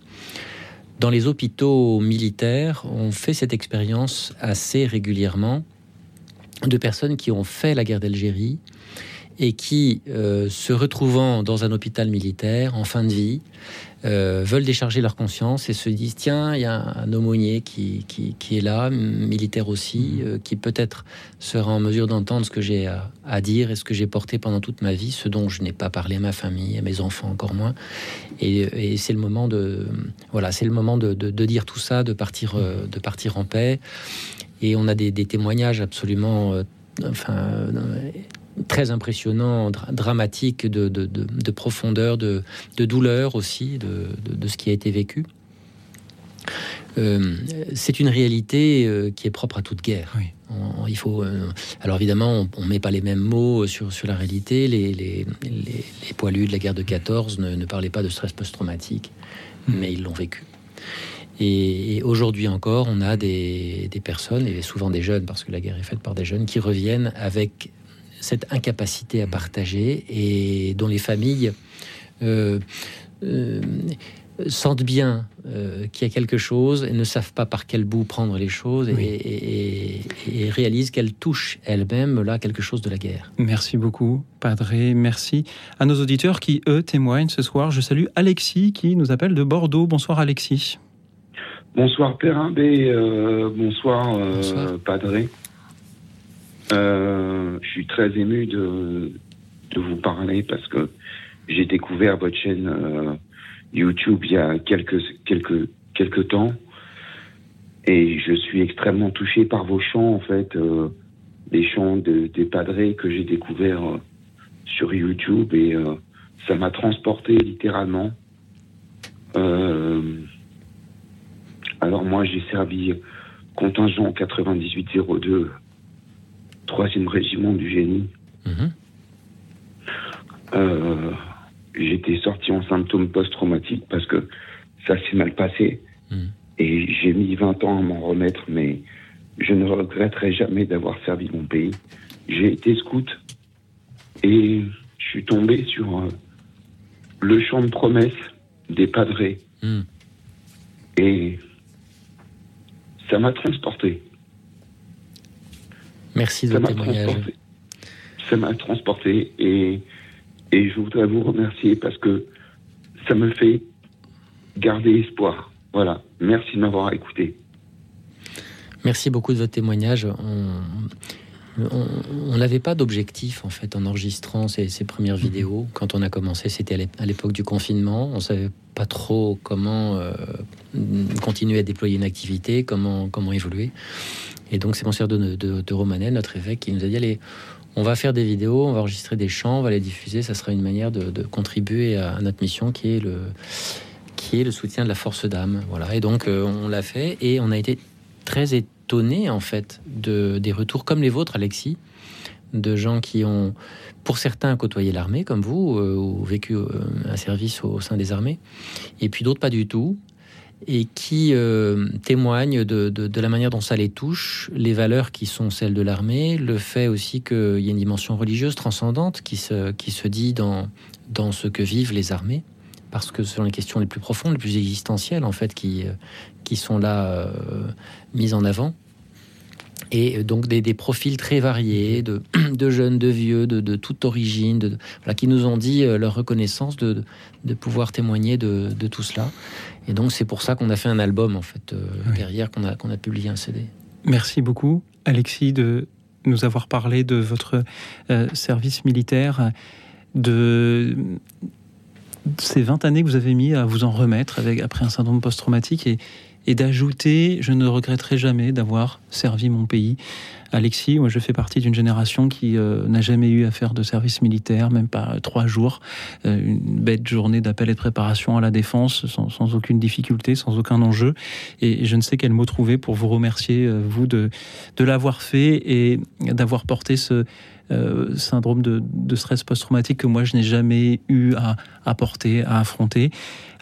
Dans les hôpitaux militaires, on fait cette expérience assez régulièrement de personnes qui ont fait la guerre d'Algérie et qui, euh, se retrouvant dans un hôpital militaire en fin de vie, euh, veulent décharger leur conscience et se disent tiens, il y a un aumônier qui, qui, qui est là, militaire aussi, euh, qui peut-être sera en mesure d'entendre ce que j'ai à, à dire et ce que j'ai porté pendant toute ma vie, ce dont je n'ai pas parlé à ma famille, à mes enfants encore moins. Et, et c'est le moment de voilà, c'est le moment de, de- de dire tout ça, de partir, euh, de partir en paix. Et on a des, des témoignages absolument, enfin. Très impressionnants, dra- dramatiques, de, de- de- de profondeur, de, de douleur aussi, de, ce qui a été vécu. Euh, c'est une réalité euh, qui est propre à toute guerre. Oui. On- il faut, euh, alors évidemment, on ne met pas les mêmes mots sur, sur la réalité. Les, les, les- les poilus de la guerre de 14 ne, ne parlaient pas de stress post-traumatique, mais ils l'ont vécu. Et, et aujourd'hui encore, on a des, des personnes, et souvent des jeunes, parce que la guerre est faite par des jeunes, qui reviennent avec cette incapacité à partager et dont les familles euh, euh, sentent bien euh, qu'il y a quelque chose et ne savent pas par quel bout prendre les choses et- Oui. et, et- et réalisent qu'elles touchent elles-mêmes là quelque chose de la guerre. Merci beaucoup, Padré. Merci à nos auditeurs qui, eux, témoignent ce soir. Je salue Alexis qui nous appelle de Bordeaux. Bonsoir, Alexis. Bonsoir Perrin B, euh, bonsoir, euh, Bonsoir. Padré. Euh, je suis très ému de, de vous parler parce que j'ai découvert votre chaîne euh, YouTube il y a quelques, quelques, quelques temps et je suis extrêmement touché par vos chants en fait, euh, les chants de, des Padrés que j'ai découverts euh, sur YouTube et euh, ça m'a transporté littéralement. Euh, alors moi, j'ai servi contingent 9802, 3e régiment du génie. Mhm. Euh, J'étais sorti en symptômes post-traumatiques parce que ça s'est mal passé. Mhm. Et j'ai mis 20 ans à m'en remettre, mais je ne regretterai jamais d'avoir servi mon pays. J'ai été scout et je suis tombé sur euh, le champ de promesses des padrés. Mhm. Et ça m'a transporté. Merci de votre témoignage. Ça m'a transporté et, et je voudrais vous remercier parce que ça me fait garder espoir. Voilà. Merci de m'avoir écouté. Merci beaucoup de votre témoignage. On n'avait pas d'objectif en fait en enregistrant ces, ces premières vidéos. Quand on a commencé, c'était à l'époque du confinement. On savait pas trop comment euh, continuer à déployer une activité, comment comment évoluer. Et donc c'est Monseigneur de, de, Romanet, notre évêque, qui nous a dit allez, on va faire des vidéos, on va enregistrer des chants, on va les diffuser. Ça sera une manière de, contribuer à notre mission qui est le qui est le soutien de la force d'âme. Voilà. Et donc euh, on l'a fait et on a été très étonné en fait de des retours comme les vôtres, Alexis, de gens qui ont, pour certains, côtoyé l'armée comme vous euh, ou vécu euh, un service au, sein des armées, et puis d'autres pas du tout, et qui euh, témoignent de, de- de la manière dont ça les touche, les valeurs qui sont celles de l'armée, le fait aussi qu'il y a une dimension religieuse transcendante qui se, qui se dit dans, dans ce que vivent les armées parce que ce sont les questions les plus profondes, les plus existentielles, en fait, qui, qui sont là mises en avant et donc des, profils très variés, de, jeunes, de vieux, de, toute origine, de, qui nous ont dit leur reconnaissance de, pouvoir témoigner de, tout cela. Et donc c'est pour ça qu'on a fait un album en fait derrière, qu'on a, qu'on a publié un CD. Merci beaucoup Alexis de nous avoir parlé de votre euh, service militaire, de ces 20 années que vous avez mis à vous en remettre avec, après un syndrome post-traumatique et, et d'ajouter, je ne regretterai jamais d'avoir servi mon pays. Alexis, moi je fais partie d'une génération qui euh, n'a jamais eu à faire de service militaire, même pas trois jours. Euh, une bête journée d'appel et de préparation à la défense sans, aucune difficulté, sans aucun enjeu. Et je ne sais quel mot trouver pour vous remercier, euh, vous, de, l'avoir fait et d'avoir porté ce, euh, syndrome de, de stress post-traumatique que moi je n'ai jamais eu à, à, porter, à affronter.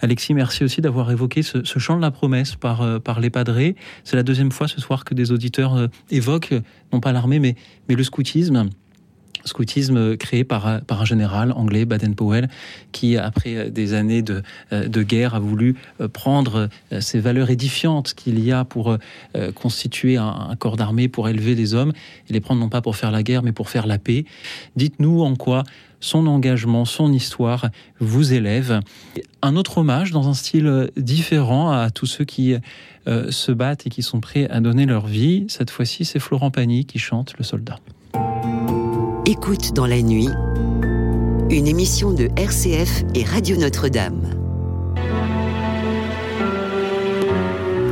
Alexis, merci aussi d'avoir évoqué ce, ce, champ de la promesse par, euh, par les padrés. C'est la deuxième fois ce soir que des auditeurs euh, évoquent, non pas l'armée, mais, mais le scoutisme scoutisme créé par, un général anglais, Baden-Powell, qui, après des années de, de, guerre, a voulu prendre ces valeurs édifiantes qu'il y a pour constituer un, corps d'armée, pour élever des hommes, et les prendre non pas pour faire la guerre, mais pour faire la paix. Dites-nous en quoi son engagement, son histoire vous élève. Un autre hommage dans un style différent à tous ceux qui se battent et qui sont prêts à donner leur vie. Cette fois-ci, c'est Florent Pagny qui chante Le Soldat. Écoute dans la nuit, une émission de RCF et Radio Notre-Dame.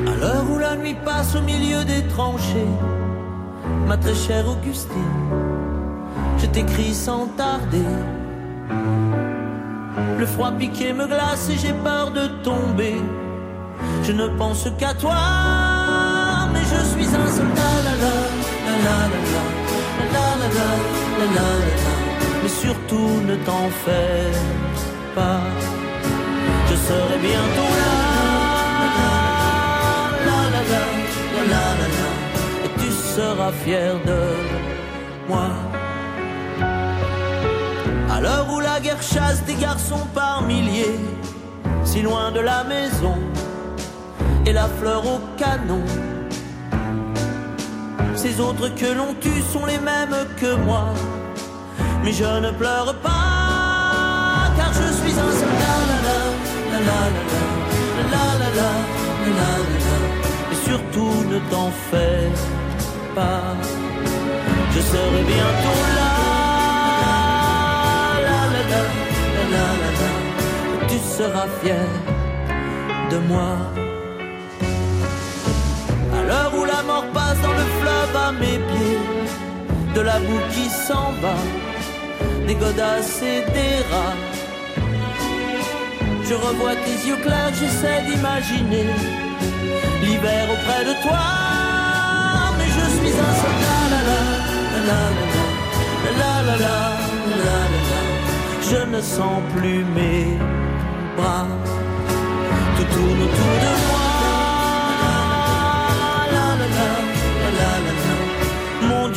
À l'heure où la nuit passe au milieu des tranchées, ma très chère Augustine, je t'écris sans tarder. Le froid piqué me glace et j'ai peur de tomber. Je ne pense qu'à toi, mais je suis un soldat. La la la la mais surtout ne t'en fais pas, je serai bientôt là. Et tu seras fier de moi. À l'heure où la guerre chasse des garçons par milliers, si loin de la maison, et la fleur au canon ces autres que l'on tue sont les mêmes que moi. Mais je ne pleure pas, car je suis un soldat. La la la la la la la Et surtout ne t'en fais pas, je serai bientôt là. La la la la la la Tu seras fier de moi. À l'heure où la mort passe dans le à mes pieds, de la boue qui s'en va, des godasses et des rats. Je revois tes yeux clairs, j'essaie d'imaginer l'hiver auprès de toi, mais je suis un soldat. La la la la la la la la Je ne sens plus mes bras, tout tourne autour de moi.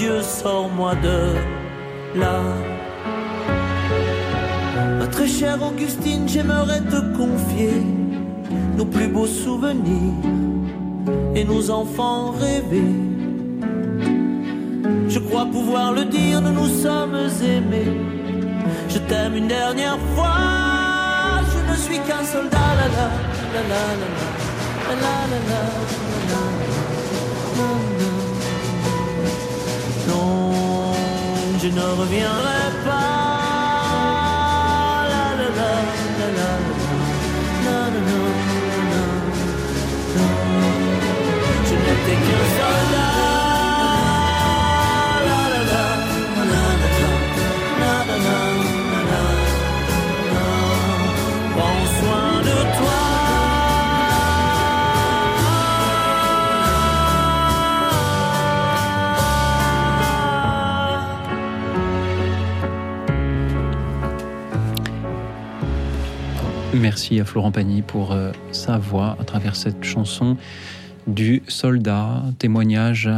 Dieu, sors-moi de là. Ma très chère Augustine, j'aimerais te confier nos plus beaux souvenirs et nos enfants rêvés. Je crois pouvoir le dire, nous nous sommes aimés. Je t'aime une dernière fois, je ne suis qu'un soldat. Je ne reviendrai pas. La n'étais qu'un soldat. Merci à Florent Pagny pour euh, sa voix à travers cette chanson du soldat, témoignage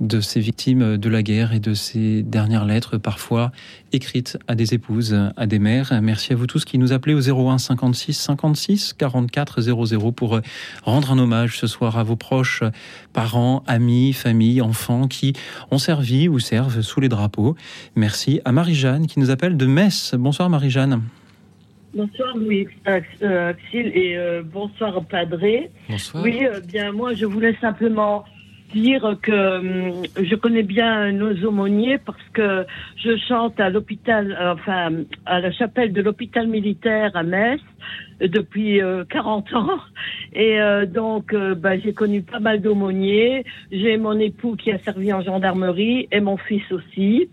de ces victimes de la guerre et de ces dernières lettres, parfois écrites à des épouses, à des mères. Merci à vous tous qui nous appelez au 01 56 56 44 00 pour rendre un hommage ce soir à vos proches, parents, amis, familles, enfants qui ont servi ou servent sous les drapeaux. Merci à Marie-Jeanne qui nous appelle de Metz. Bonsoir Marie-Jeanne. Bonsoir Louis euh, Axel et euh, bonsoir Padré. Bonsoir. Oui, euh, bien moi je voulais simplement dire que hum, je connais bien nos aumôniers parce que je chante à l'hôpital, enfin à la chapelle de l'hôpital militaire à Metz depuis 40 ans et donc bah, j'ai connu pas mal d'aumôniers. J'ai mon époux qui a servi en gendarmerie et mon fils aussi.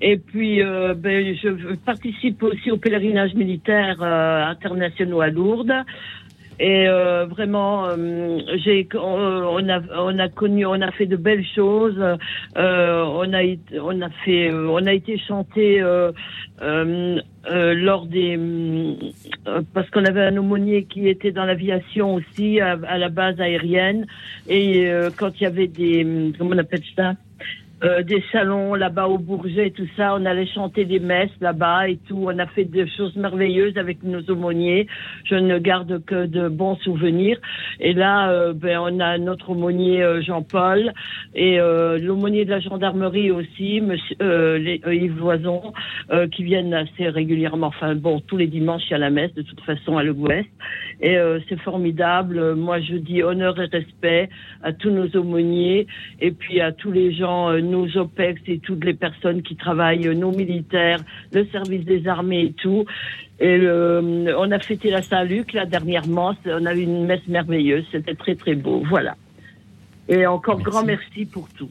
Et puis ben, je participe aussi au pèlerinage militaire internationaux à Lourdes. Et euh, vraiment, euh, j'ai, on, a, on a connu, on a fait de belles choses. Euh, on a, on a fait, on a été chanté lors des, parce qu'on avait un aumônier qui était dans l'aviation aussi à, à, la base aérienne. Et quand il y avait des, comment on appelle ça? Euh, des salons là-bas au Bourget, tout ça. On allait chanter des messes là-bas et tout. On a fait des choses merveilleuses avec nos aumôniers. Je ne garde que de bons souvenirs. Et là, euh, ben, on a notre aumônier euh, Jean-Paul et l'aumônier de la gendarmerie aussi, monsieur, les, Yves Loison, qui viennent assez régulièrement. Enfin bon, tous les dimanches a la messe de toute façon à l'Ouest. Et c'est formidable. Moi, je dis honneur et respect à tous nos aumôniers et puis à tous les gens nos OPEX et toutes les personnes qui travaillent, nos militaires, le service des armées et tout. Et on a fêté la Saint-Luc là dernièrement. On a eu une messe merveilleuse. C'était très très beau. Voilà. Et encore grand merci pour tout.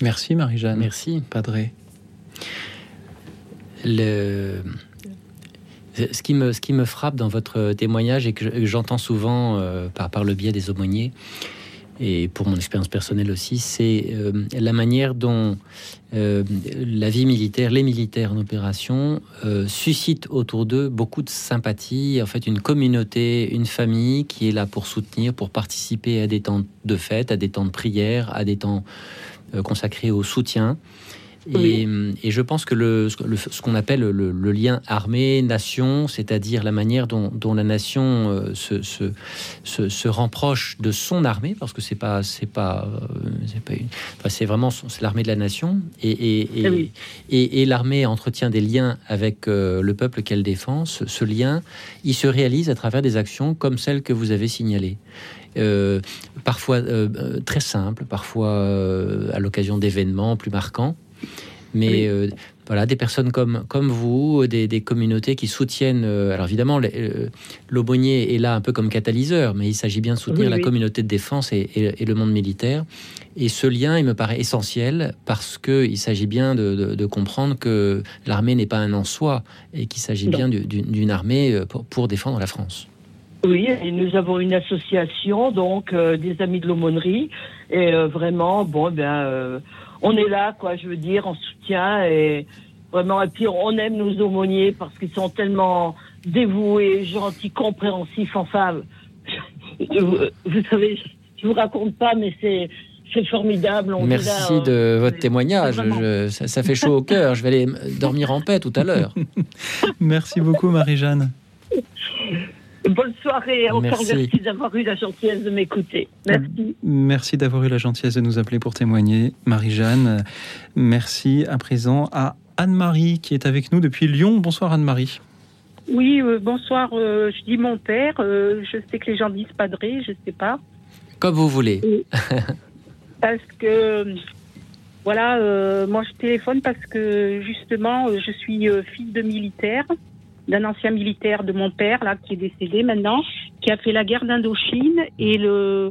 Merci Marie-Jeanne. Merci Padré. Le... Ce qui, me, ce qui me frappe dans votre témoignage et que j'entends souvent euh, par, le biais des aumôniers, et pour mon expérience personnelle aussi, c'est euh, la manière dont euh, la vie militaire, les militaires en opération, euh, suscitent autour d'eux beaucoup de sympathie, en fait une communauté, une famille qui est là pour soutenir, pour participer à des temps de fête, à des temps de prière, à des temps consacrés au soutien. Et, je pense que le, ce qu'on appelle le, lien armée-nation, c'est-à-dire la manière dont, la nation euh, se, se, se, rapproche de son armée, parce que c'est pas c'est pas euh, c'est pas c'est vraiment c'est l'armée de la nation, et, et, et, eh l'armée entretient des liens avec euh, le peuple qu'elle défend. Ce, lien, il se réalise à travers des actions comme celles que vous avez signalées. parfois très simples, parfois à l'occasion d'événements plus marquants. Mais euh, voilà, des personnes comme, comme vous, des, des communautés qui soutiennent. Euh, alors évidemment, euh, l'aumônier est là un peu comme catalyseur, mais il s'agit bien de soutenir la communauté de défense et, et, le monde militaire. Et ce lien, il me paraît essentiel parce qu'il s'agit bien de, de, comprendre que l'armée n'est pas un en soi et qu'il s'agit bien d'une armée pour, pour, défendre la France. Oui, et nous avons une association, donc des amis de l'aumônerie, et vraiment, bon, ben on est là, quoi, je veux dire, en soutien et vraiment, et puis on aime nos aumôniers parce qu'ils sont tellement dévoués, gentils, compréhensifs, enfin, vous, savez, je vous raconte pas, mais c'est, c'est formidable. Merci de euh, votre témoignage. ça, fait chaud au cœur. Je vais aller dormir en paix tout à l'heure. Merci beaucoup, Marie-Jeanne. Bonne soirée. Encore merci, d'avoir eu la gentillesse de m'écouter. Merci. Merci d'avoir eu la gentillesse de nous appeler pour témoigner, Marie-Jeanne. Merci à présent à Anne-Marie qui est avec nous depuis Lyon. Bonsoir Anne-Marie. Oui, euh, bonsoir. Euh, je dis mon père. Euh, je sais que les gens disent padré, je ne sais pas. Comme vous voulez. parce que, voilà, moi je téléphone parce que justement, je suis fille de militaire d'un ancien militaire de mon père, là, qui est décédé maintenant, qui a fait la guerre d'Indochine. Et le,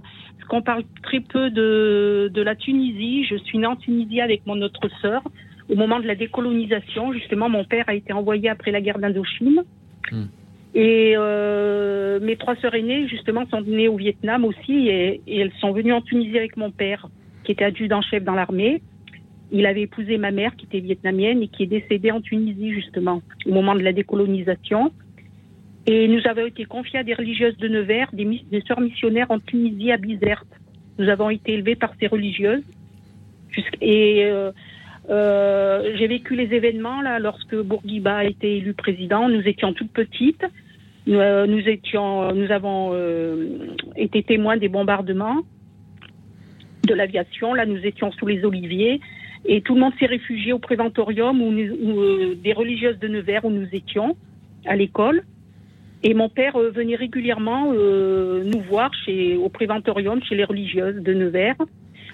qu'on parle très peu de, de la Tunisie, je suis née en Tunisie avec mon autre sœur. Au moment de la décolonisation, justement, mon père a été envoyé après la guerre d'Indochine. Hmm. Et euh, mes trois sœurs aînées, justement, sont nées au Vietnam aussi, et, et elles sont venues en Tunisie avec mon père, qui était adjudant-chef dans l'armée. Il avait épousé ma mère, qui était vietnamienne et qui est décédée en Tunisie, justement, au moment de la décolonisation. Et nous avons été confiés à des religieuses de Nevers, des, des sœurs missionnaires en Tunisie, à Bizerte. Nous avons été élevés par ces religieuses. Et j'ai vécu les événements là lorsque Bourguiba a été élu président. Nous étions toutes petites. Nous, étions, nous avons été témoins des bombardements de l'aviation. Là, nous étions sous les oliviers et tout le monde s'est réfugié au préventorium où, nous, des religieuses de Nevers où nous étions à l'école. Et mon père euh, venait régulièrement euh, nous voir chez, au préventorium, chez les religieuses de Nevers,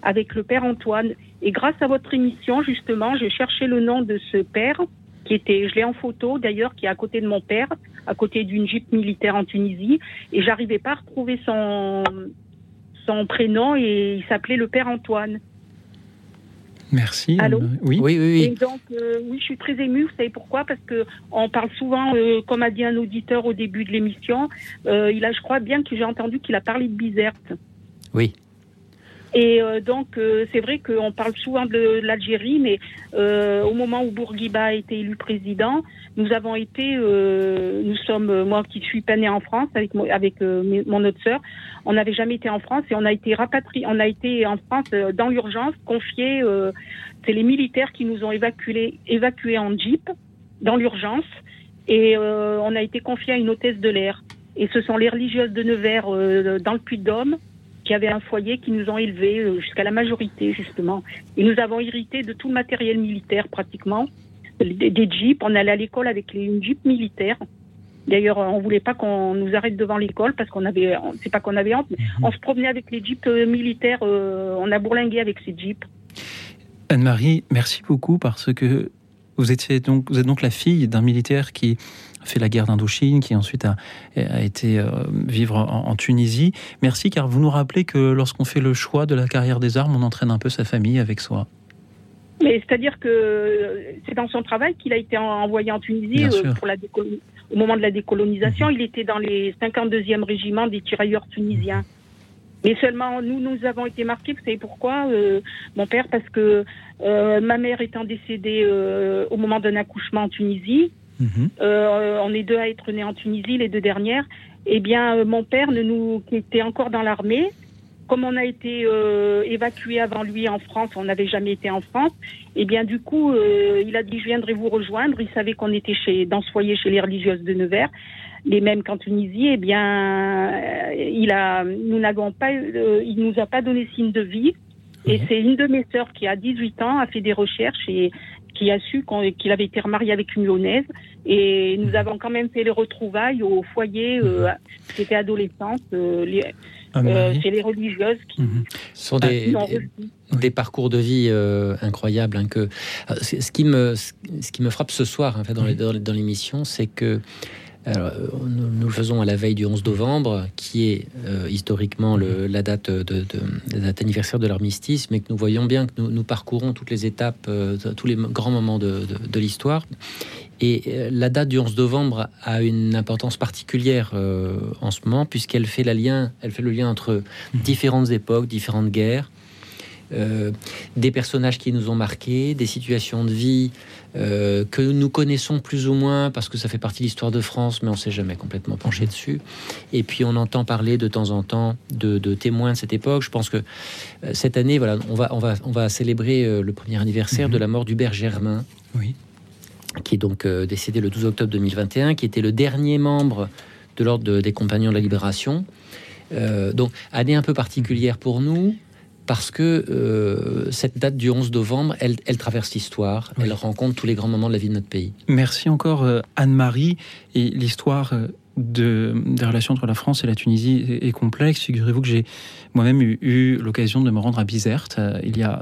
avec le père Antoine. Et grâce à votre émission, justement, j'ai cherché le nom de ce père, qui était, je l'ai en photo d'ailleurs, qui est à côté de mon père, à côté d'une jeep militaire en Tunisie, et j'arrivais pas à retrouver son, son prénom, et il s'appelait le père Antoine. Merci. Allô oui. oui, oui, Et donc, euh, oui, je suis très émue. Vous savez pourquoi? Parce que on parle souvent, euh, comme a dit un auditeur au début de l'émission, euh, il a, je crois bien que j'ai entendu qu'il a parlé de Bizerte. Oui. Et donc, c'est vrai qu'on parle souvent de, l'Algérie, mais au moment où Bourguiba a été élu président, nous avons été, nous sommes, moi qui suis pas née en France avec, avec mon autre sœur, on n'avait jamais été en France et on a été rapatrié, on a été en France euh, dans l'urgence, confié. Euh, c'est les militaires qui nous ont évacués, évacués en jeep dans l'urgence et euh, on a été confié à une hôtesse de l'air. Et ce sont les religieuses de Nevers dans le Puy-de-Dôme qui avaient un foyer qui nous ont élevés jusqu'à la majorité justement. Et nous avons hérité de tout le matériel militaire pratiquement, des, jeeps. On allait à l'école avec les, une jeep militaire. D'ailleurs, on voulait pas qu'on nous arrête devant l'école parce qu'on avait, c'est pas qu'on avait honte, mais mhm. on se promenait avec les jeeps euh, militaires, euh, on a bourlingué avec ces jeeps. Anne-Marie, merci beaucoup parce que vous, étiez donc, vous êtes donc la fille d'un militaire qui a fait la guerre d'Indochine, qui ensuite a, été euh, vivre en, Tunisie. Merci car vous nous rappelez que lorsqu'on fait le choix de la carrière des armes, on entraîne un peu sa famille avec soi. Mais c'est-à-dire que c'est dans son travail qu'il a été envoyé en Tunisie pour la au moment de la décolonisation, mhm. il était dans les 52e régiments des tirailleurs tunisiens. Mais seulement, nous, nous avons été marqués, vous savez pourquoi euh, Mon père, parce que euh, ma mère étant décédée euh, au moment d'un accouchement en Tunisie, mhm. on est deux à être nés en Tunisie, les deux dernières, eh bien, mon père, ne nous, qui était encore dans l'armée, comme on a été euh, évacué avant lui en France, on n'avait jamais été en France, et eh bien du coup, euh, il a dit je viendrai vous rejoindre. Il savait qu'on était chez, dans ce foyer chez les religieuses de Nevers, les mêmes qu'en Tunisie. Eh bien, euh, il a, nous n'avons pas, il nous a pas donné signe de vie. Et c'est une de mes sœurs qui a 18 ans a fait des recherches et qui a su qu'il avait été remarié avec une lyonnaise. Et nous avons quand même fait les retrouvailles au foyer qui était adolescente. Euh, c'est les religieuses qui. Mhm. Ce sont des, des, parcours de vie euh, incroyables. Hein, que, euh, ce, qui me, ce qui me frappe ce soir en fait, dans, dans l'émission, c'est que alors, nous, le faisons à la veille du 11 novembre, qui est historiquement le, la, date de, de, date anniversaire de l'armistice, mais que nous voyons bien que nous, nous parcourons toutes les étapes, tous les grands moments de, l'histoire. Et euh, la date du 11 novembre a une importance particulière euh, en ce moment, puisqu'elle fait, la lien, elle fait le lien entre mhm. différentes époques, différentes guerres, euh, des personnages qui nous ont marqués, des situations de vie que nous connaissons plus ou moins parce que ça fait partie de l'histoire de France, mais on s'est jamais complètement penché dessus. Et puis on entend parler de temps en temps de, témoins de cette époque. Je pense que cette année, voilà, on va, on va, on va célébrer le premier anniversaire mhm. de la mort d'Hubert Germain. Oui qui est donc euh, décédé le 12 octobre 2021, qui était le dernier membre de l'ordre des Compagnons de la Libération. Euh, donc, année un peu particulière pour nous, parce que euh, cette date du 11 novembre, elle, traverse l'histoire, elle rencontre tous les grands moments de la vie de notre pays. Merci encore Anne-Marie. Et l'histoire de, des relations entre la France et la Tunisie est, complexe. Figurez-vous que j'ai moi-même eu, eu l'occasion de me rendre à Bizerte il y a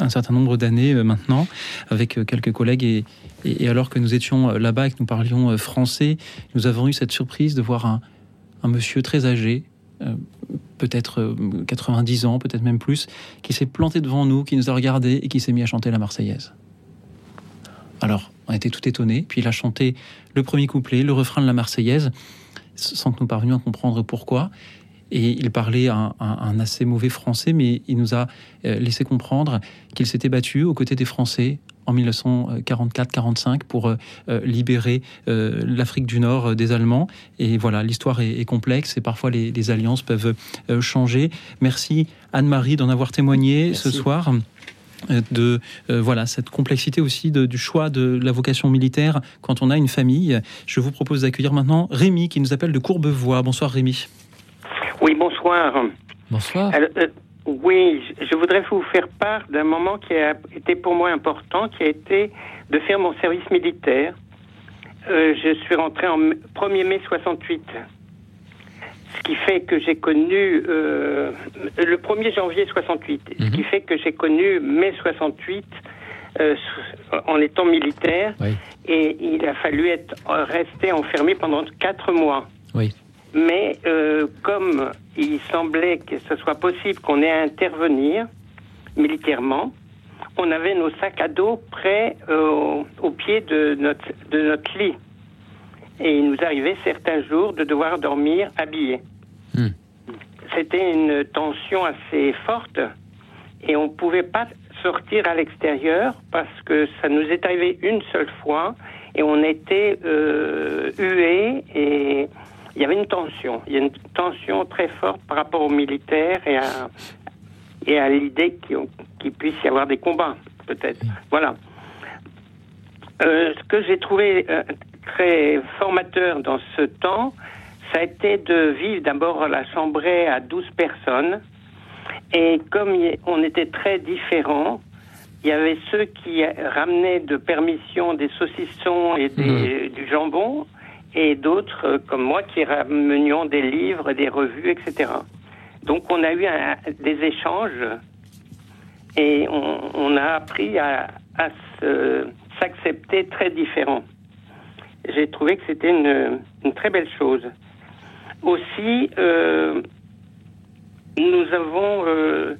un certain nombre d'années maintenant, avec quelques collègues et, et, alors que nous étions euh, là-bas et que nous parlions euh, français, nous avons eu cette surprise de voir un, monsieur très âgé, euh, peut-être 90 ans, peut-être même plus, qui s'est planté devant nous, qui nous a regardés et qui s'est mis à chanter la Marseillaise. Alors, on était tout étonnés, puis il a chanté le premier couplet, le refrain de la Marseillaise, sans que nous parvenions à comprendre pourquoi. Et il parlait un, un assez mauvais français, mais il nous a laissé comprendre qu'il s'était battu aux côtés des Français en 1944-45 pour euh, euh, libérer euh, l'Afrique du Nord des Allemands. Et voilà, l'histoire est, complexe et parfois les, alliances peuvent changer. Merci Anne-Marie d'en avoir témoigné ce soir. de voilà cette complexité aussi du choix de la vocation militaire quand on a une famille. Je vous propose d'accueillir maintenant Rémi qui nous appelle de Courbevoie. Bonsoir Rémi. Oui, bonsoir. Bonsoir. Oui, je voudrais vous faire part d'un moment qui a été pour moi important, qui a été de faire mon service militaire. je suis rentré en 1er mai 68. Ce qui fait que j'ai connu euh, le 1er janvier 68, ce qui mhm. fait que j'ai connu mai 68 euh, en étant militaire. Et il a fallu être resté enfermé pendant quatre mois. Oui. Mais euh, comme il semblait que ce soit possible qu'on ait à intervenir militairement, on avait nos sacs à dos prêts au pied de notre, de notre lit. Et il nous arrivait certains jours de devoir dormir habillés. Hmm. C'était une tension assez forte et on ne pouvait pas sortir à l'extérieur parce que ça nous est arrivé une seule fois et on était euh, hués et il y avait une tension. Il y a une tension très forte par rapport aux militaires et à, et à l'idée qu'il puisse y avoir des combats, peut-être. Voilà. Euh, ce que j'ai trouvé euh, très formateur dans ce temps, ça a été de vivre d'abord la chambrée à 12 personnes. Et comme on était très différents, il y avait ceux qui ramenaient de permission des saucissons et mmh. du jambon, et d'autres, euh, comme moi, qui ramenions des livres, des revues, etc. Donc on a eu des échanges et on, a appris à, s'accepter très différents j'ai trouvé que c'était une, très belle chose. Aussi, euh, nous avons, euh,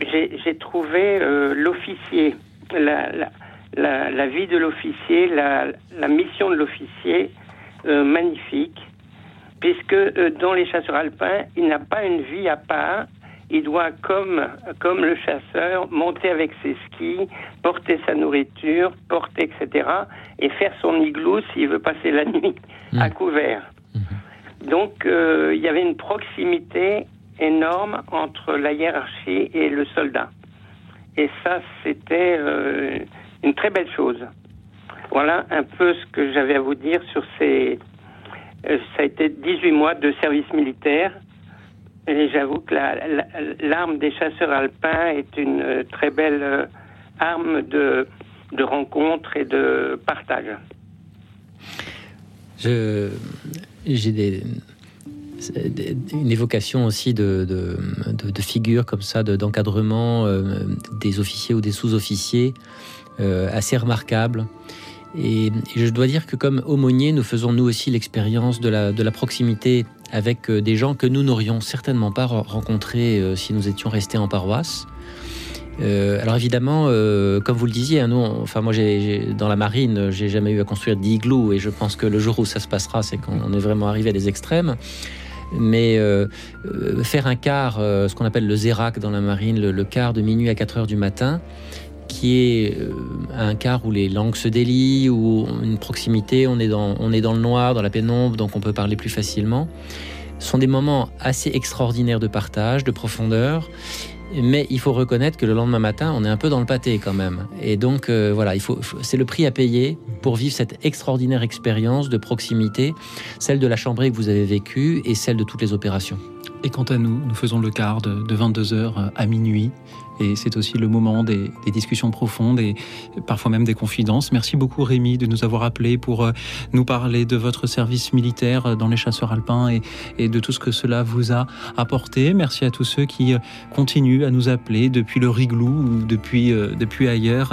j'ai trouvé l'officier, la, vie de l'officier, la, mission de l'officier magnifique, puisque dans les chasseurs alpins, il n'a pas une vie à part, il doit, comme, comme le chasseur, monter avec ses skis, porter sa nourriture, porter, etc., et faire son igloo s'il veut passer la nuit à mmh. couvert. Mmh. Donc, euh, il y avait une proximité énorme entre la hiérarchie et le soldat. Et ça, c'était euh, une très belle chose. Voilà un peu ce que j'avais à vous dire sur ces... Euh, ça a été 18 mois de service militaire et j'avoue que l'arme des chasseurs alpins est une euh, très belle euh, arme de, rencontre et de partage. J'ai des, une évocation aussi de, de, figures comme ça, d'encadrement des officiers ou des sous-officiers assez remarquables. Et, je dois dire que comme aumônier, nous faisons nous aussi l'expérience de la, proximité avec euh, des gens que nous n'aurions certainement pas rencontrés euh, si nous étions restés en paroisse. Euh, alors évidemment, comme vous le disiez, hein, nous, enfin moi, dans la marine, j'ai jamais eu à construire d'igloo et je pense que le jour où ça se passera, c'est qu'on est vraiment arrivé à des extrêmes. Mais faire un quart, ce qu'on appelle le zérac dans la marine, le, le, quart de minuit à 4 heures du matin, qui est un quart où les langues se délient, où une proximité, on est, dans, on est dans le noir, dans la pénombre, donc on peut parler plus facilement. Sont des moments assez extraordinaires de partage, de profondeur. Mais il faut reconnaître que le lendemain matin, on est un peu dans le pâté quand même. Et donc euh, voilà, il faut, c'est le prix à payer pour vivre cette extraordinaire expérience de proximité, celle de la chambrée que vous avez vécue et celle de toutes les opérations. Et quant à nous, nous faisons le quart de, 22h à minuit. Et c'est aussi le moment des, discussions profondes et parfois même des confidences. Merci beaucoup Rémi de nous avoir appelés pour euh, nous parler de votre service militaire dans les chasseurs alpins et, de tout ce que cela vous a apporté. Merci à tous ceux qui euh, continuent à nous appeler depuis le Riglou ou depuis, euh, depuis ailleurs.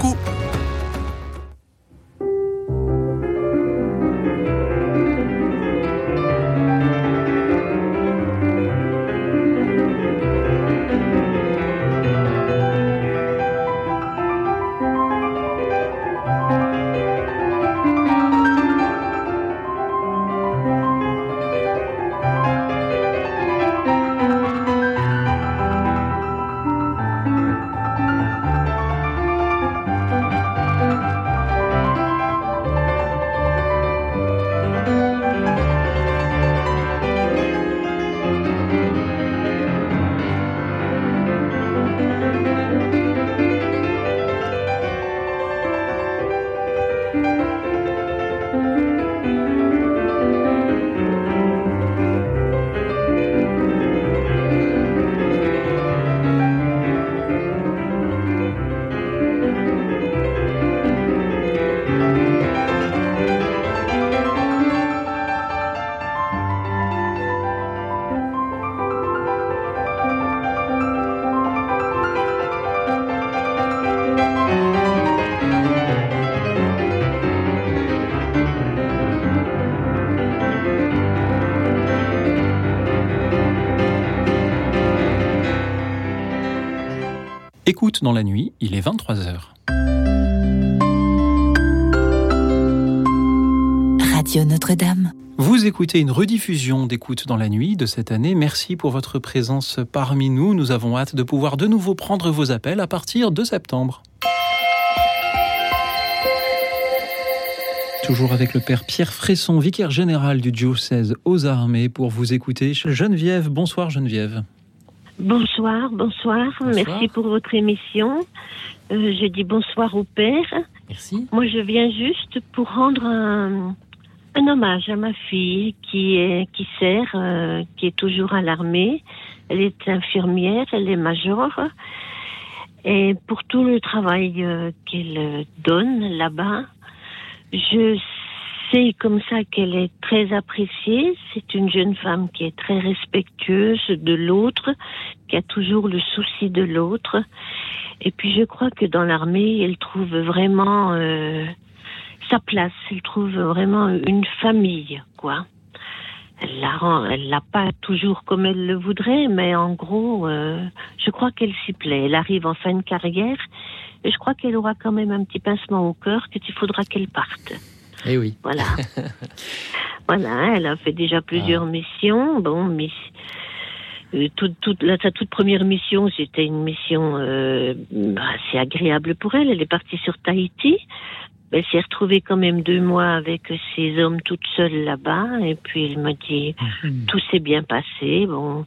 beaucoup. Écoute dans la nuit, il est 23h. Radio Notre-Dame. Vous écoutez une rediffusion d'écoute dans la nuit de cette année. Merci pour votre présence parmi nous. Nous avons hâte de pouvoir de nouveau prendre vos appels à partir de septembre. Toujours avec le père Pierre Fresson, vicaire général du diocèse aux armées, pour vous écouter. Geneviève, bonsoir Geneviève. Bonsoir, bonsoir, Merci pour votre émission. Euh, je dis bonsoir au père. Merci. Moi, je viens juste pour rendre un, un hommage à ma fille qui est qui sert, euh, qui est toujours à l'armée. Elle est infirmière, elle est major. Et pour tout le travail euh, qu'elle donne là-bas, je sais comme ça qu'elle est très appréciée. C'est une jeune femme qui est très respectueuse de l'autre, qui a toujours le souci de l'autre. Et puis je crois que dans l'armée, elle trouve vraiment euh, sa place. Elle trouve vraiment une famille, quoi. Elle la rend, elle l'a pas toujours comme elle le voudrait, mais en gros, euh, je crois qu'elle s'y plaît. Elle arrive en fin de carrière, et je crois qu'elle aura quand même un petit pincement au cœur qu'il faudra qu'elle parte. Eh oui. Voilà. voilà, elle a fait déjà plusieurs missions. Bon, mais euh, toute, toute, là, sa toute première mission, c'était une mission euh, assez agréable pour elle. Elle est partie sur Tahiti. Elle s'est retrouvée quand même deux mois avec ses hommes toute seule là-bas. Et puis elle m'a dit, tout s'est bien passé. Bon,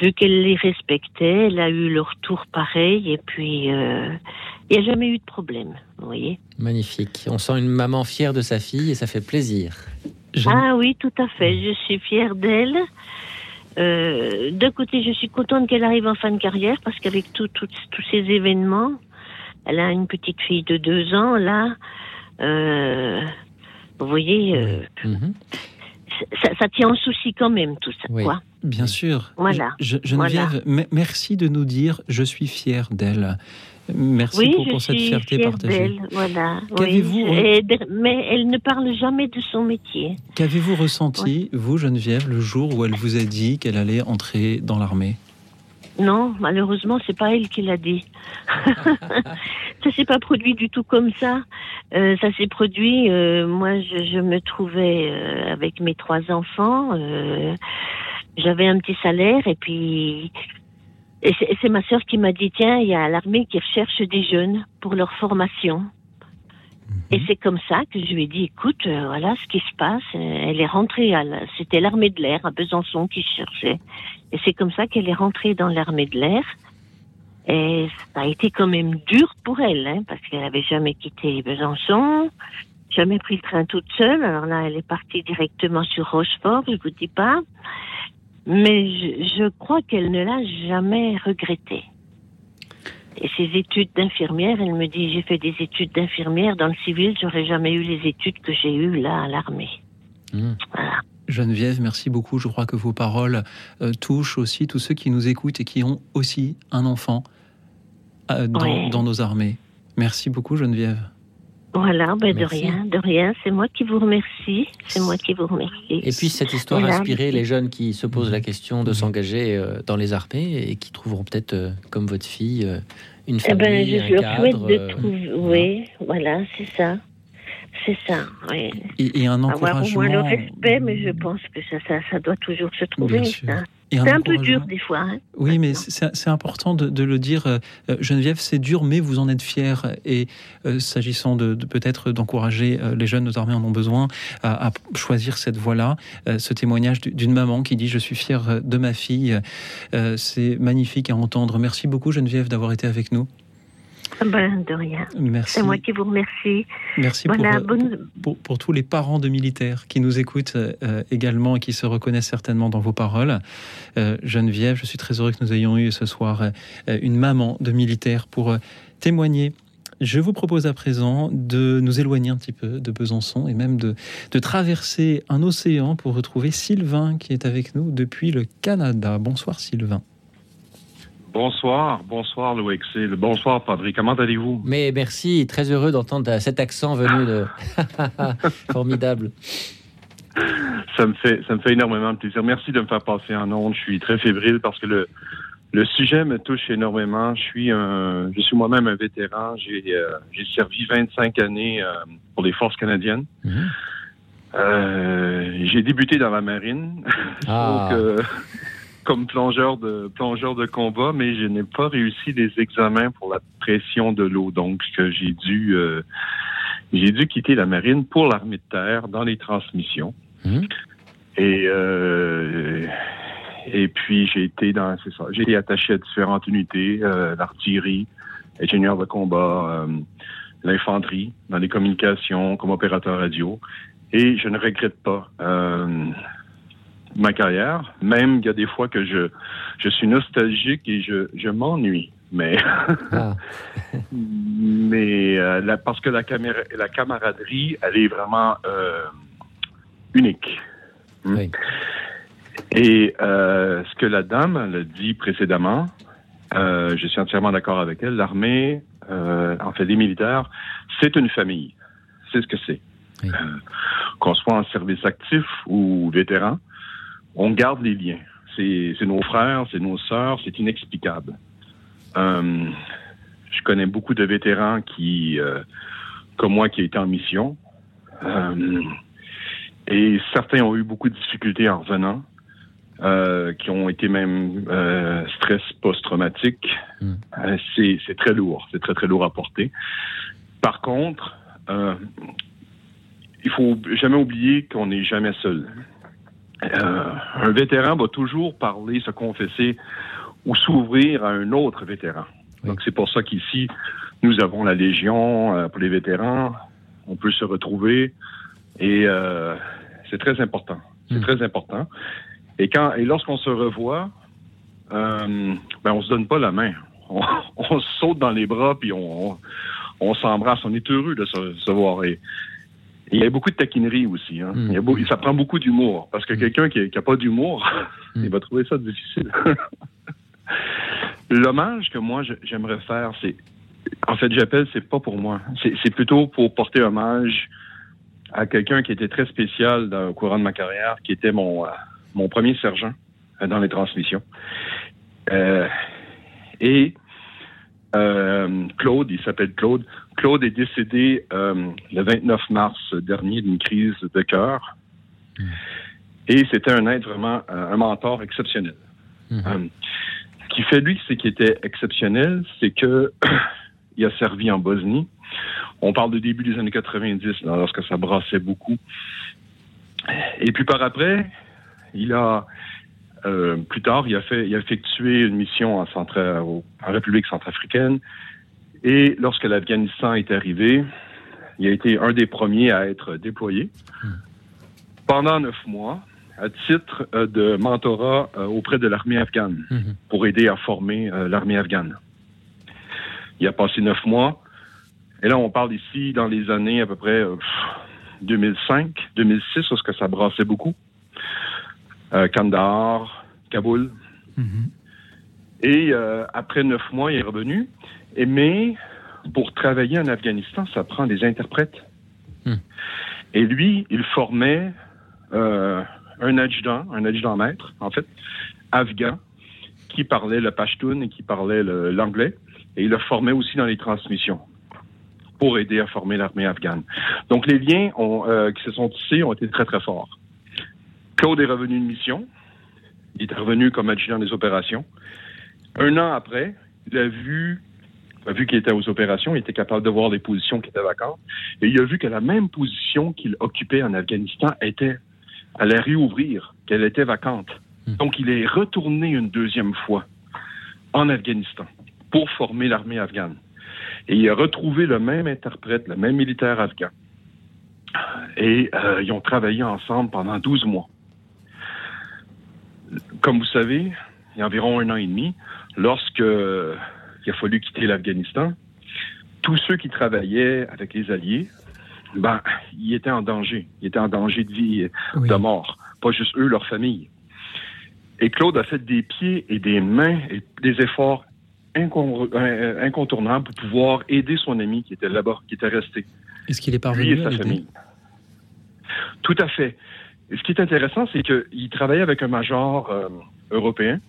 vu qu'elle les respectait, elle a eu leur tour pareil. Et puis, euh, il n'y a jamais eu de problème, vous voyez. Magnifique. On sent une maman fière de sa fille et ça fait plaisir. Ah oui, tout à fait. Je suis fière d'elle. Euh, D'un côté, je suis contente qu'elle arrive en fin de carrière parce qu'avec tous ces événements, elle a une petite fille de deux ans là. Euh, vous voyez, euh, Mhm. ça, ça tient en souci quand même tout ça, quoi. Bien sûr. Voilà. Je- Geneviève, me- merci de nous dire je suis fière d'elle. Merci oui, pour, cette fierté partagée. Voilà. oui. Mais elle ne parle jamais de son métier. Qu'avez-vous ressenti, vous, Geneviève, le jour où elle vous a dit qu'elle allait entrer dans l'armée? Non, malheureusement, c'est pas elle qui l'a dit. ça s'est pas produit du tout comme ça. Euh, ça s'est produit. euh, moi, je, je me trouvais euh, avec mes trois enfants. euh, J'avais un petit salaire et puis et c'est c'est ma sœur qui m'a dit tiens, il y a l'armée qui recherche des jeunes pour leur formation. Et c'est comme ça que je lui ai dit, écoute, euh, voilà ce qui se passe. Euh, Elle est rentrée, à la- c'était l'armée de l'air à Besançon qui cherchait. Et c'est comme ça qu'elle est rentrée dans l'armée de l'air. Et ça a été quand même dur pour elle, hein, parce qu'elle avait jamais quitté Besançon, jamais pris le train toute seule. Alors là, elle est partie directement sur Rochefort, je vous dis pas. Mais je, je crois qu'elle ne l'a jamais regretté. Et ses études d'infirmière, elle me dit, j'ai fait des études d'infirmière dans le civil, j'aurais jamais eu les études que j'ai eues là à l'armée. Voilà. Geneviève, merci beaucoup. Je crois que vos paroles euh, touchent aussi tous ceux qui nous écoutent et qui ont aussi un enfant euh, dans nos armées. Merci beaucoup, Geneviève. Voilà, ben de rien, de rien. C'est moi qui vous remercie. C'est moi qui vous remercie. Et puis cette histoire a Voilà. inspiré les jeunes qui se posent la question de s'engager euh, dans les armées et qui trouveront peut-être, euh, comme votre fille, euh, une Eh ben, famille, je un leur cadre. souhaite de trouver. Oui, voilà, c'est ça. C'est ça, oui. Et, et un Avoir au encouragement. moins le respect, mais je pense que ça, ça, ça doit toujours se trouver. Bien sûr. ça. C'est un peu dur des fois. hein. Oui, mais c'est important de, de le dire, euh, euh, Geneviève, c'est dur, mais vous en êtes fière. Et euh, s'agissant de, de peut-être d'encourager euh, les jeunes, nos armées en ont besoin, à, à choisir cette voie-là, ce témoignage du- d'une maman qui dit Je suis fière de ma fille. C'est magnifique à entendre. Merci beaucoup, Geneviève, d'avoir été avec nous. Ben, de rien. Merci. C'est moi qui vous remercie. Merci Voilà, pour, euh, bonne- pour, pour tous les parents de militaires qui nous écoutent euh, également et qui se reconnaissent certainement dans vos paroles. Euh, Geneviève, je suis très heureux que nous ayons eu ce soir euh, une maman de militaire pour euh, témoigner. Je vous propose à présent de nous éloigner un petit peu de Besançon et même de, de traverser un océan pour retrouver Sylvain qui est avec nous depuis le Canada. Bonsoir Sylvain. Bonsoir, bonsoir le bonsoir Padri. Comment allez-vous? Mais merci, très heureux d'entendre cet accent venu de. Formidable. Ça me fait ça me fait énormément de plaisir. Merci de me faire passer en ondes. Je suis très fébrile parce que le le sujet me touche énormément. Je suis un je suis moi-même un vétéran. J'ai euh, servi 25 années euh, pour les forces canadiennes. Euh, j'ai débuté dans la marine. Ah. Donc, comme plongeur de plongeur de combat, mais je n'ai pas réussi les examens pour la pression de l'eau. Donc, j'ai dû euh, j'ai dû quitter la marine pour l'armée de terre dans les transmissions. Et euh, et puis j'ai été dans c'est ça, j'ai été attaché à différentes unités, euh, l'artillerie, ingénieur de combat, euh, l'infanterie, dans les communications, comme opérateur radio. Et je ne regrette pas euh, ma carrière, même il y a des fois que je, je suis nostalgique et je, je m'ennuie. Mais, mais euh, la- parce que la, caméra, la camaraderie, elle est vraiment euh, unique. Hmm. Et euh, ce que la dame elle a dit précédemment, euh, je suis entièrement d'accord avec elle, l'armée, euh, en fait les militaires, c'est une famille. C'est ce que c'est. Euh, qu'on soit en service actif ou vétéran, on garde les liens. C'est nos frères, c'est nos sœurs, c'est inexplicable. Euh, je connais beaucoup de vétérans qui, euh, comme moi, qui étaient en mission. Euh, et certains ont eu beaucoup de difficultés en revenant, euh, qui ont été même euh, stress post-traumatique. Euh, c'est c'est très lourd, c'est très très lourd à porter. Par contre, euh, il faut jamais oublier qu'on n'est jamais seul. Euh, un vétéran va toujours parler, se confesser ou s'ouvrir à un autre vétéran. Donc c'est pour ça qu'ici, nous avons la Légion euh, pour les vétérans. On peut se retrouver et euh, c'est très important. C'est très important. Et quand et lorsqu'on se revoit, ben on se donne pas la main. On, on se saute dans les bras puis on, on, on s'embrasse. On est heureux de se, se voir. Et il y a beaucoup de taquinerie aussi. Hein. Il y a beau- ça prend beaucoup d'humour parce que quelqu'un qui n'a pas d'humour, il va trouver ça difficile. L'hommage que moi j'aimerais faire, c'est en fait j'appelle c'est pas pour moi, c'est c'est plutôt pour porter hommage à quelqu'un qui était très spécial dans, au courant de ma carrière, qui était mon euh, mon premier sergent euh, dans les transmissions. Euh, et euh, Claude, il s'appelle Claude. Claude est décédé euh, le 29 mars dernier d'une crise de cœur. Et c'était un être vraiment, euh, un mentor exceptionnel. Euh, ce qui fait lui, c'est qu'il était exceptionnel, c'est que il a servi en Bosnie. On parle du début des années 90, là, lorsque ça brassait beaucoup. Et puis par après, il a euh, plus tard, il a, fait, il a effectué une mission en, centra, en République centrafricaine. Et lorsque l'Afghanistan est arrivé, il a été un des premiers à être déployé. Pendant neuf mois, à titre euh, de mentorat euh, auprès de l'armée afghane pour aider à former euh, l'armée afghane. Il a passé neuf mois. Et là, on parle ici dans les années à peu près euh, 2005, 2006, lorsque ça brassait beaucoup. Euh, Kandahar, Kaboul. Et euh, après neuf mois, il est revenu. Et mais pour travailler en Afghanistan, ça prend des interprètes. Et lui, il formait euh, un adjudant, un adjudant maître, en fait, afghan, qui parlait le pashtun et qui parlait l'anglais. Et il le formait aussi dans les transmissions pour aider à former l'armée afghane. Donc les liens ont, euh, qui se sont tissés ont été très, très forts. Claude est revenu de mission. Il est revenu comme adjudant des opérations. Un an après, il a vu, a vu qu'il était aux opérations, il était capable de voir les positions qui étaient vacantes, et il a vu que la même position qu'il occupait en Afghanistan était, allait réouvrir, qu'elle était vacante. Donc il est retourné une deuxième fois en Afghanistan pour former l'armée afghane. Et il a retrouvé le même interprète, le même militaire afghan. Et euh, ils ont travaillé ensemble pendant 12 mois. Comme vous savez, il y a environ un an et demi, lorsque il a fallu quitter l'Afghanistan, tous ceux qui travaillaient avec les Alliés, ben, ils étaient en danger. Ils étaient en danger de vie et de mort. Pas juste eux, leur famille. Et Claude a fait des pieds et des mains et des efforts euh, incontournables pour pouvoir aider son ami qui était là-bas, qui était resté. Est-ce qu'il est Lui parvenu et à sa l'aider? famille. Tout à fait. Et ce qui est intéressant, c'est qu'il travaillait avec un major euh, européen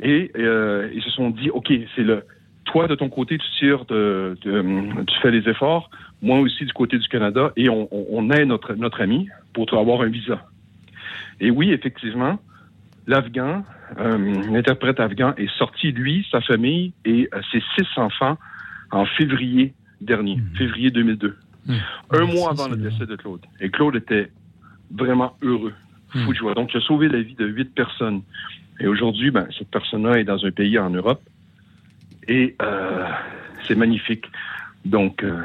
et euh, ils se sont dit, OK, c'est le toi de ton côté, tu tires, de, de- tu fais les efforts, moi aussi du côté du Canada, et on, on, on aide notre, notre ami pour avoir un visa. Et oui, effectivement, l'Afghan, euh, l'interprète afghan est sorti, lui, sa famille et euh, ses six enfants en février dernier, février 2002. Un mois avant le décès de Claude. Et Claude était vraiment heureux, fou de joie. Donc, il a sauvé la vie de huit personnes. Et aujourd'hui, ben, cette personne-là est dans un pays en Europe. Et euh, c'est magnifique. Donc, euh,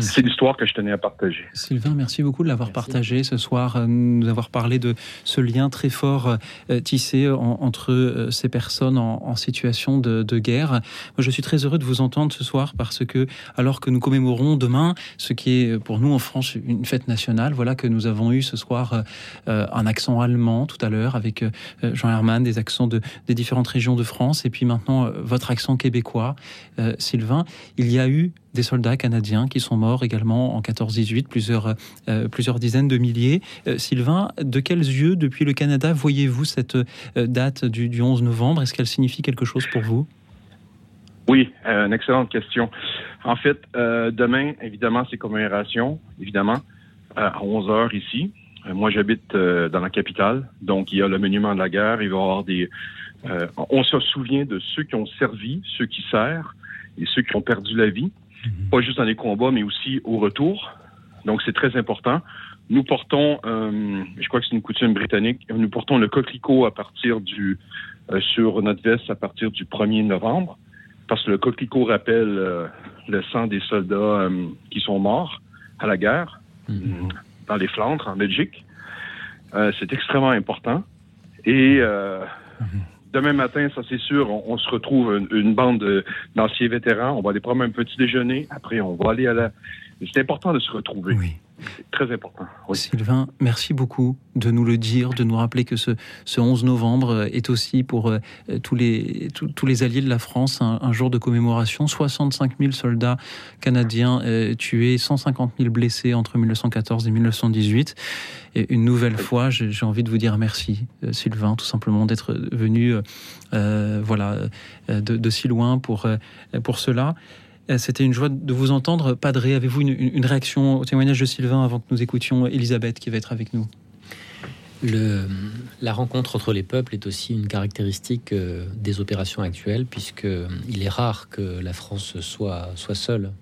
c'est l'histoire que je tenais à partager. Sylvain, merci beaucoup de l'avoir partagé ce soir, euh, nous avoir parlé de ce lien très fort euh, tissé en- entre euh, ces personnes en, en situation de, de guerre. Moi, je suis très heureux de vous entendre ce soir parce que, alors que nous commémorons demain ce qui est pour nous en France une fête nationale, voilà que nous avons eu ce soir euh, euh, un accent allemand tout à l'heure avec euh, Jean Herman, des accents de, des différentes régions de France, et puis maintenant euh, votre accent québécois, euh, Sylvain. Il y a eu des soldats canadiens qui sont morts également en 14-18, plusieurs, euh, plusieurs dizaines de milliers. Euh, Sylvain, de quels yeux, depuis le Canada, voyez-vous cette euh, date du, du 11 novembre? Est-ce qu'elle signifie quelque chose pour vous? Oui, euh, une excellente question. En fait, euh, demain, évidemment, c'est commémoration, évidemment, euh, à 11 heures ici. Euh, moi, j'habite euh, dans la capitale, donc il y a le monument de la guerre. Il va y avoir des. euh, on se souvient de ceux qui ont servi, ceux qui servent et ceux qui ont perdu la vie, pas juste dans les combats, mais aussi au retour. Donc, c'est très important. Nous portons, euh, je crois que c'est une coutume britannique, nous portons le coquelicot à partir du euh, sur notre veste à partir du 1er novembre parce que le coquelicot rappelle euh, le sang des soldats euh, qui sont morts à la guerre dans les Flandres, en Belgique. Euh, c'est extrêmement important. Et euh, demain matin, ça c'est sûr, on, se retrouve une, une bande de- d'anciens vétérans. On va aller prendre un petit déjeuner. Après, on va aller à la... C'est important de se retrouver. Très important. Sylvain, merci beaucoup de nous le dire, de nous rappeler que ce, ce 11 novembre euh, est aussi pour euh, tous, les, alliés de la France un, jour de commémoration. 65 000 soldats canadiens euh, tués, 150 000 blessés entre 1914 et 1918. Et une nouvelle fois, j'ai envie de vous dire merci, Sylvain, tout simplement d'être venu voilà, de, de si loin pour, pour cela. Euh, C'était une joie de vous entendre. Padré, avez-vous une, réaction au témoignage de Sylvain avant que nous écoutions Elisabeth qui va être avec nous? La rencontre entre les peuples est aussi une caractéristique euh, des opérations actuelles, puisque euh, est rare que la France soit, soit seule.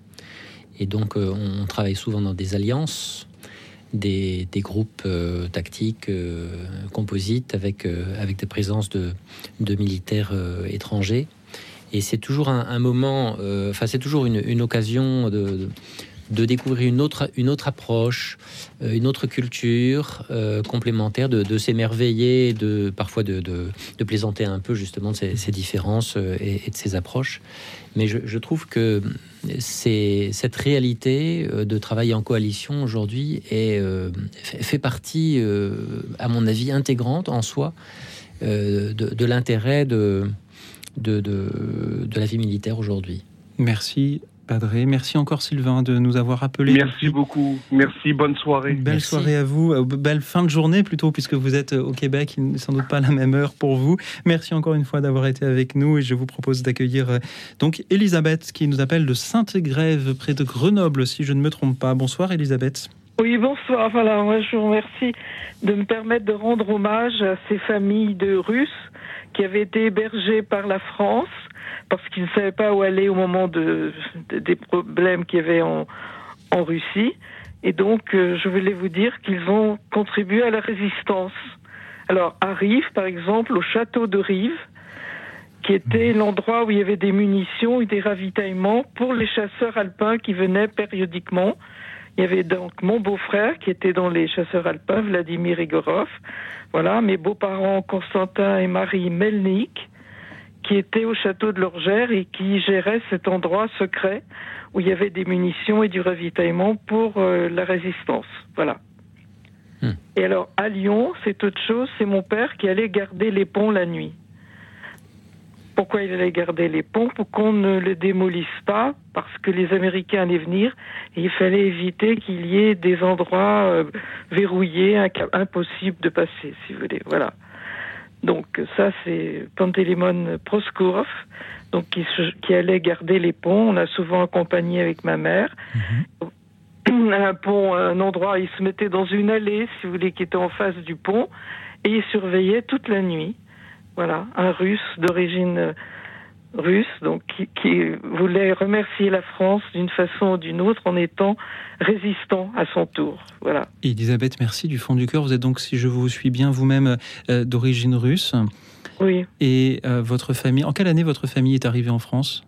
Et donc, on travaille souvent dans des alliances. des, groupes tactiques composites avec, avec des présences de militaires étrangers. Et c'est toujours un, moment, enfin c'est toujours une, occasion de, découvrir une autre, une autre approche, euh, une autre culture euh, complémentaire, de, s'émerveiller, de parfois de, plaisanter un peu justement de ces, différences euh, et, de ces approches. Mais je, trouve que cette réalité de travailler en coalition aujourd'hui est fait partie, à mon avis, intégrante en soi de, l'intérêt de, de, de la vie militaire aujourd'hui. Merci Padré. Merci encore Sylvain de nous avoir appelé. Merci beaucoup. Merci. Bonne soirée. Belle soirée à vous. Euh, belle fin de journée plutôt puisque vous êtes euh, au Québec. Il n'est sans doute pas la même heure pour vous. Merci encore une fois d'avoir été avec nous et je vous propose d'accueillir euh, donc Elisabeth qui nous appelle de Sainte-Grève près de Grenoble si je ne me trompe pas. Bonsoir Elisabeth. Oui, bonsoir. Voilà, moi je vous remercie de me permettre de rendre hommage à ces familles de Russes qui avaient été hébergées par la France parce qu'ils ne savaient pas où aller au moment de, des problèmes qu'il y avait en, en Russie. Et donc, euh, je voulais vous dire qu'ils ont contribué à la résistance. Alors, à Rive, par exemple, au château de Rive, qui était mhm. l'endroit où il y avait des munitions et des ravitaillements pour les chasseurs alpins qui venaient périodiquement. Il y avait donc mon beau-frère qui était dans les chasseurs alpins, Vladimir Igorov. Voilà, mes beaux-parents Constantin et Marie Melnik qui était au château de l'Orgère et qui gérait cet endroit secret où il y avait des munitions et du ravitaillement pour euh, la résistance. Voilà. Hmm. Et alors, à Lyon, c'est autre chose, c'est mon père qui allait garder les ponts la nuit. Pourquoi il allait garder les ponts Pour qu'on ne les démolisse pas, parce que les Américains allaient venir et il fallait éviter qu'il y ait des endroits euh, verrouillés, impossibles de passer, si vous voulez. Voilà. Donc ça, c'est Pantélémon Proskourov, donc qui, allait garder les ponts. On a souvent accompagné avec ma mère. Mhm. Un pont, un endroit, il se mettait dans une allée, si vous voulez, qui était en face du pont, et il surveillait toute la nuit. Voilà, un Russe d'origine russe, donc qui, voulait remercier la France d'une façon ou d'une autre en étant résistant à son tour. Voilà. Elisabeth, merci du fond du cœur. Vous êtes donc, si je vous suis bien, vous-même euh, d'origine russe. Oui. Et euh, votre famille, en quelle année votre famille est arrivée en France?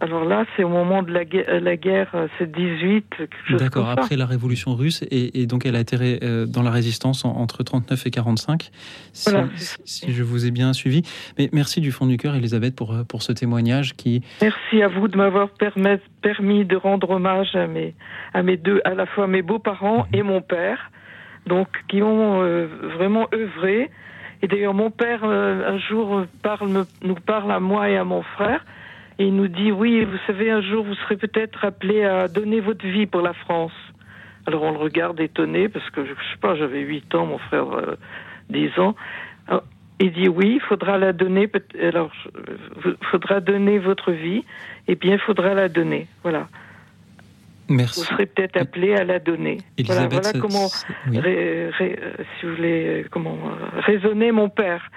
Alors là, c'est au moment de la guerre, la guerre c'est 18. D'accord, après la révolution russe, et, donc elle a été euh, dans la résistance entre 39 et 45, si, si, je vous ai bien suivi. Mais merci du fond du cœur, Elisabeth, pour, euh, pour ce témoignage qui... Merci à vous de m'avoir permis de rendre hommage à mes, à mes deux, à la fois mes beaux-parents mhm. et mon père, donc qui ont euh, vraiment œuvré. Et d'ailleurs, mon père, un jour, parle, nous parle à moi et à mon frère et il nous dit oui, vous savez, un jour vous serez peut-être appelé à donner votre vie pour la France. Alors on le regarde étonné parce que je, sais pas, j'avais 8 ans, mon frère 10 euh, ans. il dit oui, il faudra la donner. Alors, faudra donner votre vie. Et bien, il faudra la donner. Voilà. Merci. Vous serez peut-être appelé à la donner. voilà, voilà comment, euh, si vous voulez, euh, comment raisonner mon père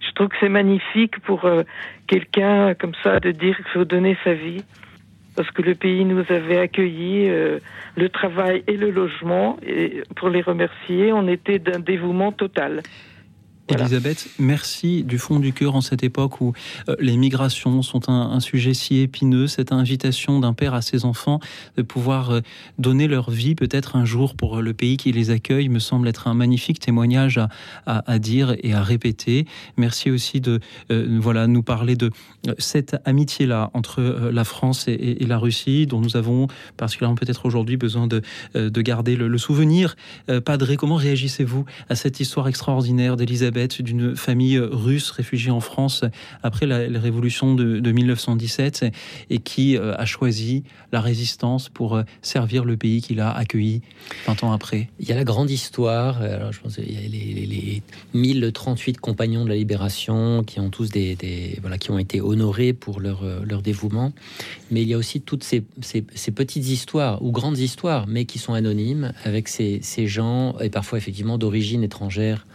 je trouve que c'est magnifique pour euh, quelqu'un comme ça de dire qu'il faut donner sa vie parce que le pays nous avait accueillis, euh, le travail et le logement, et pour les remercier, on était d'un dévouement total. Elisabeth, merci du fond du cœur en cette époque où euh, les migrations sont un, sujet si épineux, cette invitation d'un père à ses enfants de pouvoir euh, donner leur vie peut-être un jour pour le pays qui les accueille me semble être un magnifique témoignage à, dire et à répéter. Merci aussi de euh, voilà nous parler de cette amitié-là entre la France et, la Russie dont nous avons particulièrement peut-être aujourd'hui besoin de, de garder le, le souvenir. Padré, comment réagissez-vous à cette histoire extraordinaire d'Elisabeth? D'une famille russe réfugiée en France après la, révolution de, 1917 et qui euh, a choisi la résistance pour euh, servir le pays qu'il a accueilli 20 ans après. Il y a la grande histoire, euh, alors je pense il y a les, 1038 compagnons de la libération qui ont tous des, voilà qui ont été honorés pour leur, leur dévouement, mais il y a aussi toutes ces, ces, petites histoires ou grandes histoires, mais qui sont anonymes avec ces, ces gens et parfois effectivement d'origine étrangère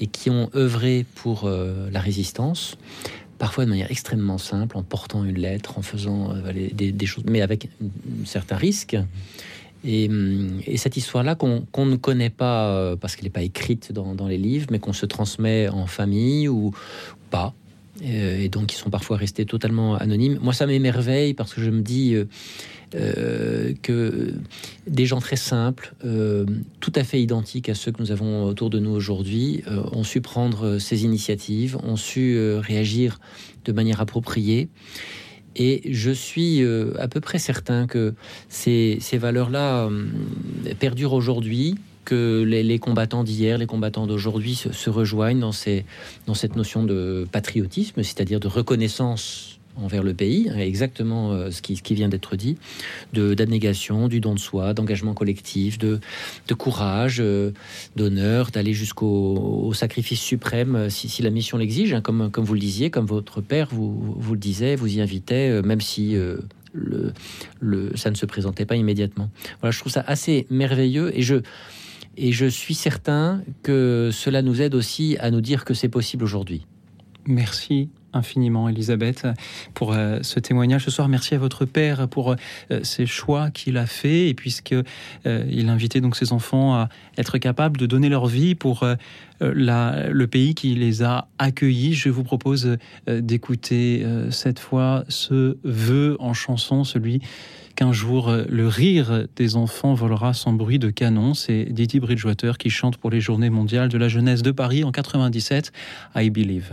et qui ont œuvré pour euh, la résistance, parfois de manière extrêmement simple, en portant une lettre, en faisant euh, des, choses, mais avec un certain risque. Et, hum, et cette histoire-là qu'on ne connaît pas euh, parce qu'elle n'est pas écrite dans, les livres, mais qu'on se transmet en famille ou pas. Euh, et donc, ils sont parfois restés totalement anonymes. Moi, ça m'émerveille parce que je me dis euh, que des gens très simples, euh, tout à fait identiques à ceux que nous avons autour de nous aujourd'hui, euh, ont su prendre ces initiatives, ont su réagir de manière appropriée. Et je suis à peu près certain que ces, ces valeurs-là perdurent aujourd'hui, que les, combattants d'hier, les combattants d'aujourd'hui se, rejoignent dans cette notion de patriotisme, c'est-à-dire de reconnaissance envers le pays, hein, exactement euh, ce, qui, vient d'être dit, de d'abnégation, du don de soi, d'engagement collectif, de, de courage, euh, d'honneur, d'aller jusqu'au au sacrifice suprême euh, si, si la mission l'exige, hein, comme, comme vous le disiez, comme votre père vous, vous le disait, vous y invitait, même si le, le, ça ne se présentait pas immédiatement. Voilà, je trouve ça assez merveilleux et je, et je suis certain que cela nous aide aussi à nous dire que c'est possible aujourd'hui. Merci infiniment, Elisabeth, pour euh, ce témoignage ce soir. Merci à votre père pour euh, ces choix qu'il a fait et puisque euh, il invitait donc ses enfants à être capables de donner leur vie pour euh, le pays qui les a accueillis. Je vous propose euh, d'écouter euh, cette fois ce vœu en chanson, celui qu'un jour euh, le rire des enfants volera sans bruit de canon. C'est Didi Bridgewater qui chante pour les Journées mondiales de la jeunesse de Paris en 97. I Believe.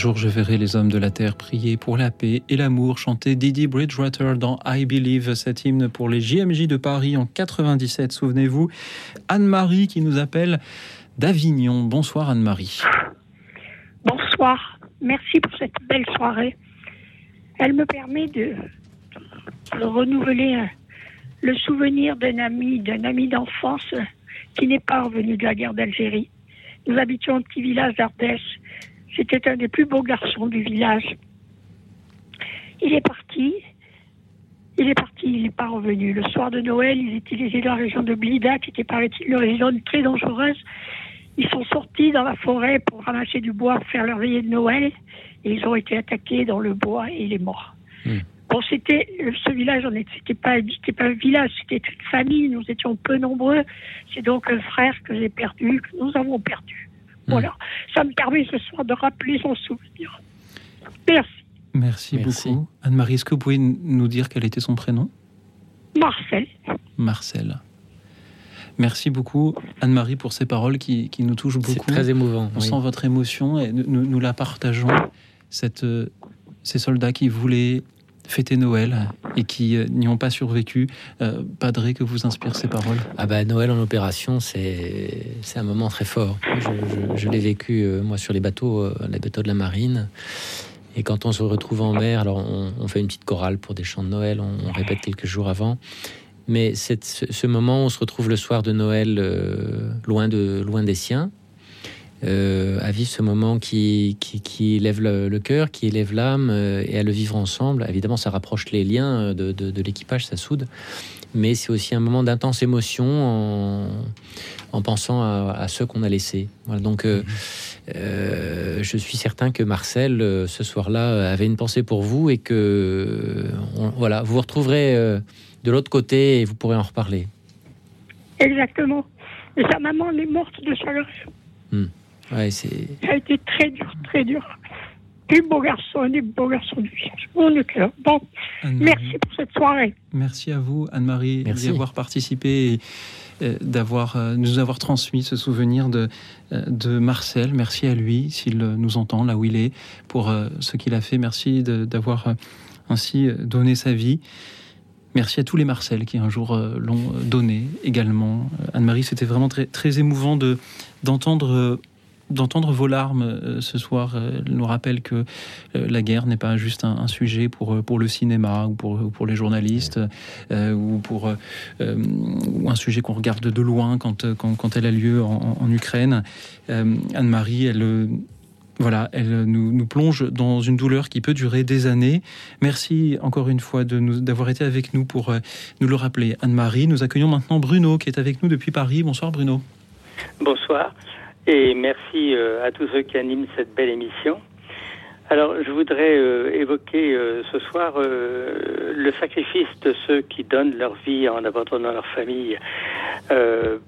Jour je verrai les hommes de la terre prier pour la paix et l'amour, chanter Didi Bridgewater dans I Believe, cet hymne pour les JMJ de Paris en 97, souvenez-vous. Anne-Marie qui nous appelle d'Avignon. Bonsoir Anne-Marie. Bonsoir, merci pour cette belle soirée. Elle me permet de, renouveler euh, le souvenir d'un ami, d'un ami d'enfance euh, qui n'est pas revenu de la guerre d'Algérie. Nous habitions un petit village d'Ardèche. C'était un des plus beaux garçons du village. Il est parti. Il est parti, il n'est pas revenu. Le soir de Noël, ils étaient dans la région de Blida, qui était, paraît-il, une région très dangereuse. Ils sont sortis dans la forêt pour ramasser du bois, pour faire leur veillée de Noël, et ils ont été attaqués dans le bois et il est mort. Bon, c'était ce village, on c'était pas, c'était pas un village, c'était une famille. Nous étions peu nombreux. C'est donc un frère que j'ai perdu, que nous avons perdu. Voilà, ça me permet ce soir de rappeler son souvenir. Merci. Merci, beaucoup. Anne-Marie, est-ce que vous pouvez nous dire quel était son prénom? Marcel. Marcel. Merci beaucoup, Anne-Marie, pour ces paroles qui, qui nous touchent beaucoup. C'est très émouvant. On oui. sent votre émotion et nous, nous la partageons. Cette, euh, ces soldats qui voulaient fêter Noël et qui euh, n'y ont pas survécu. Euh, Padré, que vous inspirent ces paroles? Ah bah Noël en opération, c'est un moment très fort. Je, l'ai vécu euh, moi sur les bateaux, euh, les bateaux de la marine. Et quand on se retrouve en mer, alors on, fait une petite chorale pour des chants de Noël, on, répète quelques jours avant. Mais ce, moment, on se retrouve le soir de Noël, loin de loin des siens, euh, à vivre ce moment qui, qui, qui élève le, le cœur, qui élève l'âme, euh, et à le vivre ensemble. Évidemment, ça rapproche les liens euh, de, de- de l'équipage, ça soude. Mais c'est aussi un moment d'intense émotion en, en pensant à, à ceux qu'on a laissés. Voilà, donc, euh, je suis certain que Marcel, ce soir-là, avait une pensée pour vous et que on- voilà, vous vous retrouverez de l'autre côté et vous pourrez en reparler. Exactement. Et sa maman, elle est morte de chaleur. Ouais, c'est Ça a été très dur, très dur. Plus beau garçon, un des beaux garçons du village. Mon cœur. Bon, merci pour cette soirée. Merci à vous, Anne-Marie, Merci. d'y avoir participé et euh, d'avoir euh, nous avoir transmis ce souvenir de, euh, de Marcel. Merci à lui, s'il nous entend là où il est, pour euh, ce qu'il a fait. Merci de- d'avoir ainsi donné sa vie. Merci à tous les Marcel qui un jour euh, l'ont donné également. Anne-Marie, c'était vraiment très, très émouvant de d'entendre euh, d'entendre vos larmes euh, ce soir. Euh, nous rappelle que euh, la guerre n'est pas juste un, sujet pour, pour le cinéma ou pour, ou pour les journalistes ou pour ou un sujet qu'on regarde de loin quand, quand, elle a lieu en, Ukraine. Anne-Marie, elle. voilà, elle nous, nous plonge dans une douleur qui peut durer des années. Merci encore une fois d'avoir été avec nous pour nous le rappeler. Anne-Marie, nous accueillons maintenant Bruno qui est avec nous depuis Paris. Bonsoir Bruno. Bonsoir et merci euh, à tous ceux qui animent cette belle émission. Alors, je voudrais euh, évoquer euh, ce soir le sacrifice de ceux qui donnent leur vie en abandonnant leur famille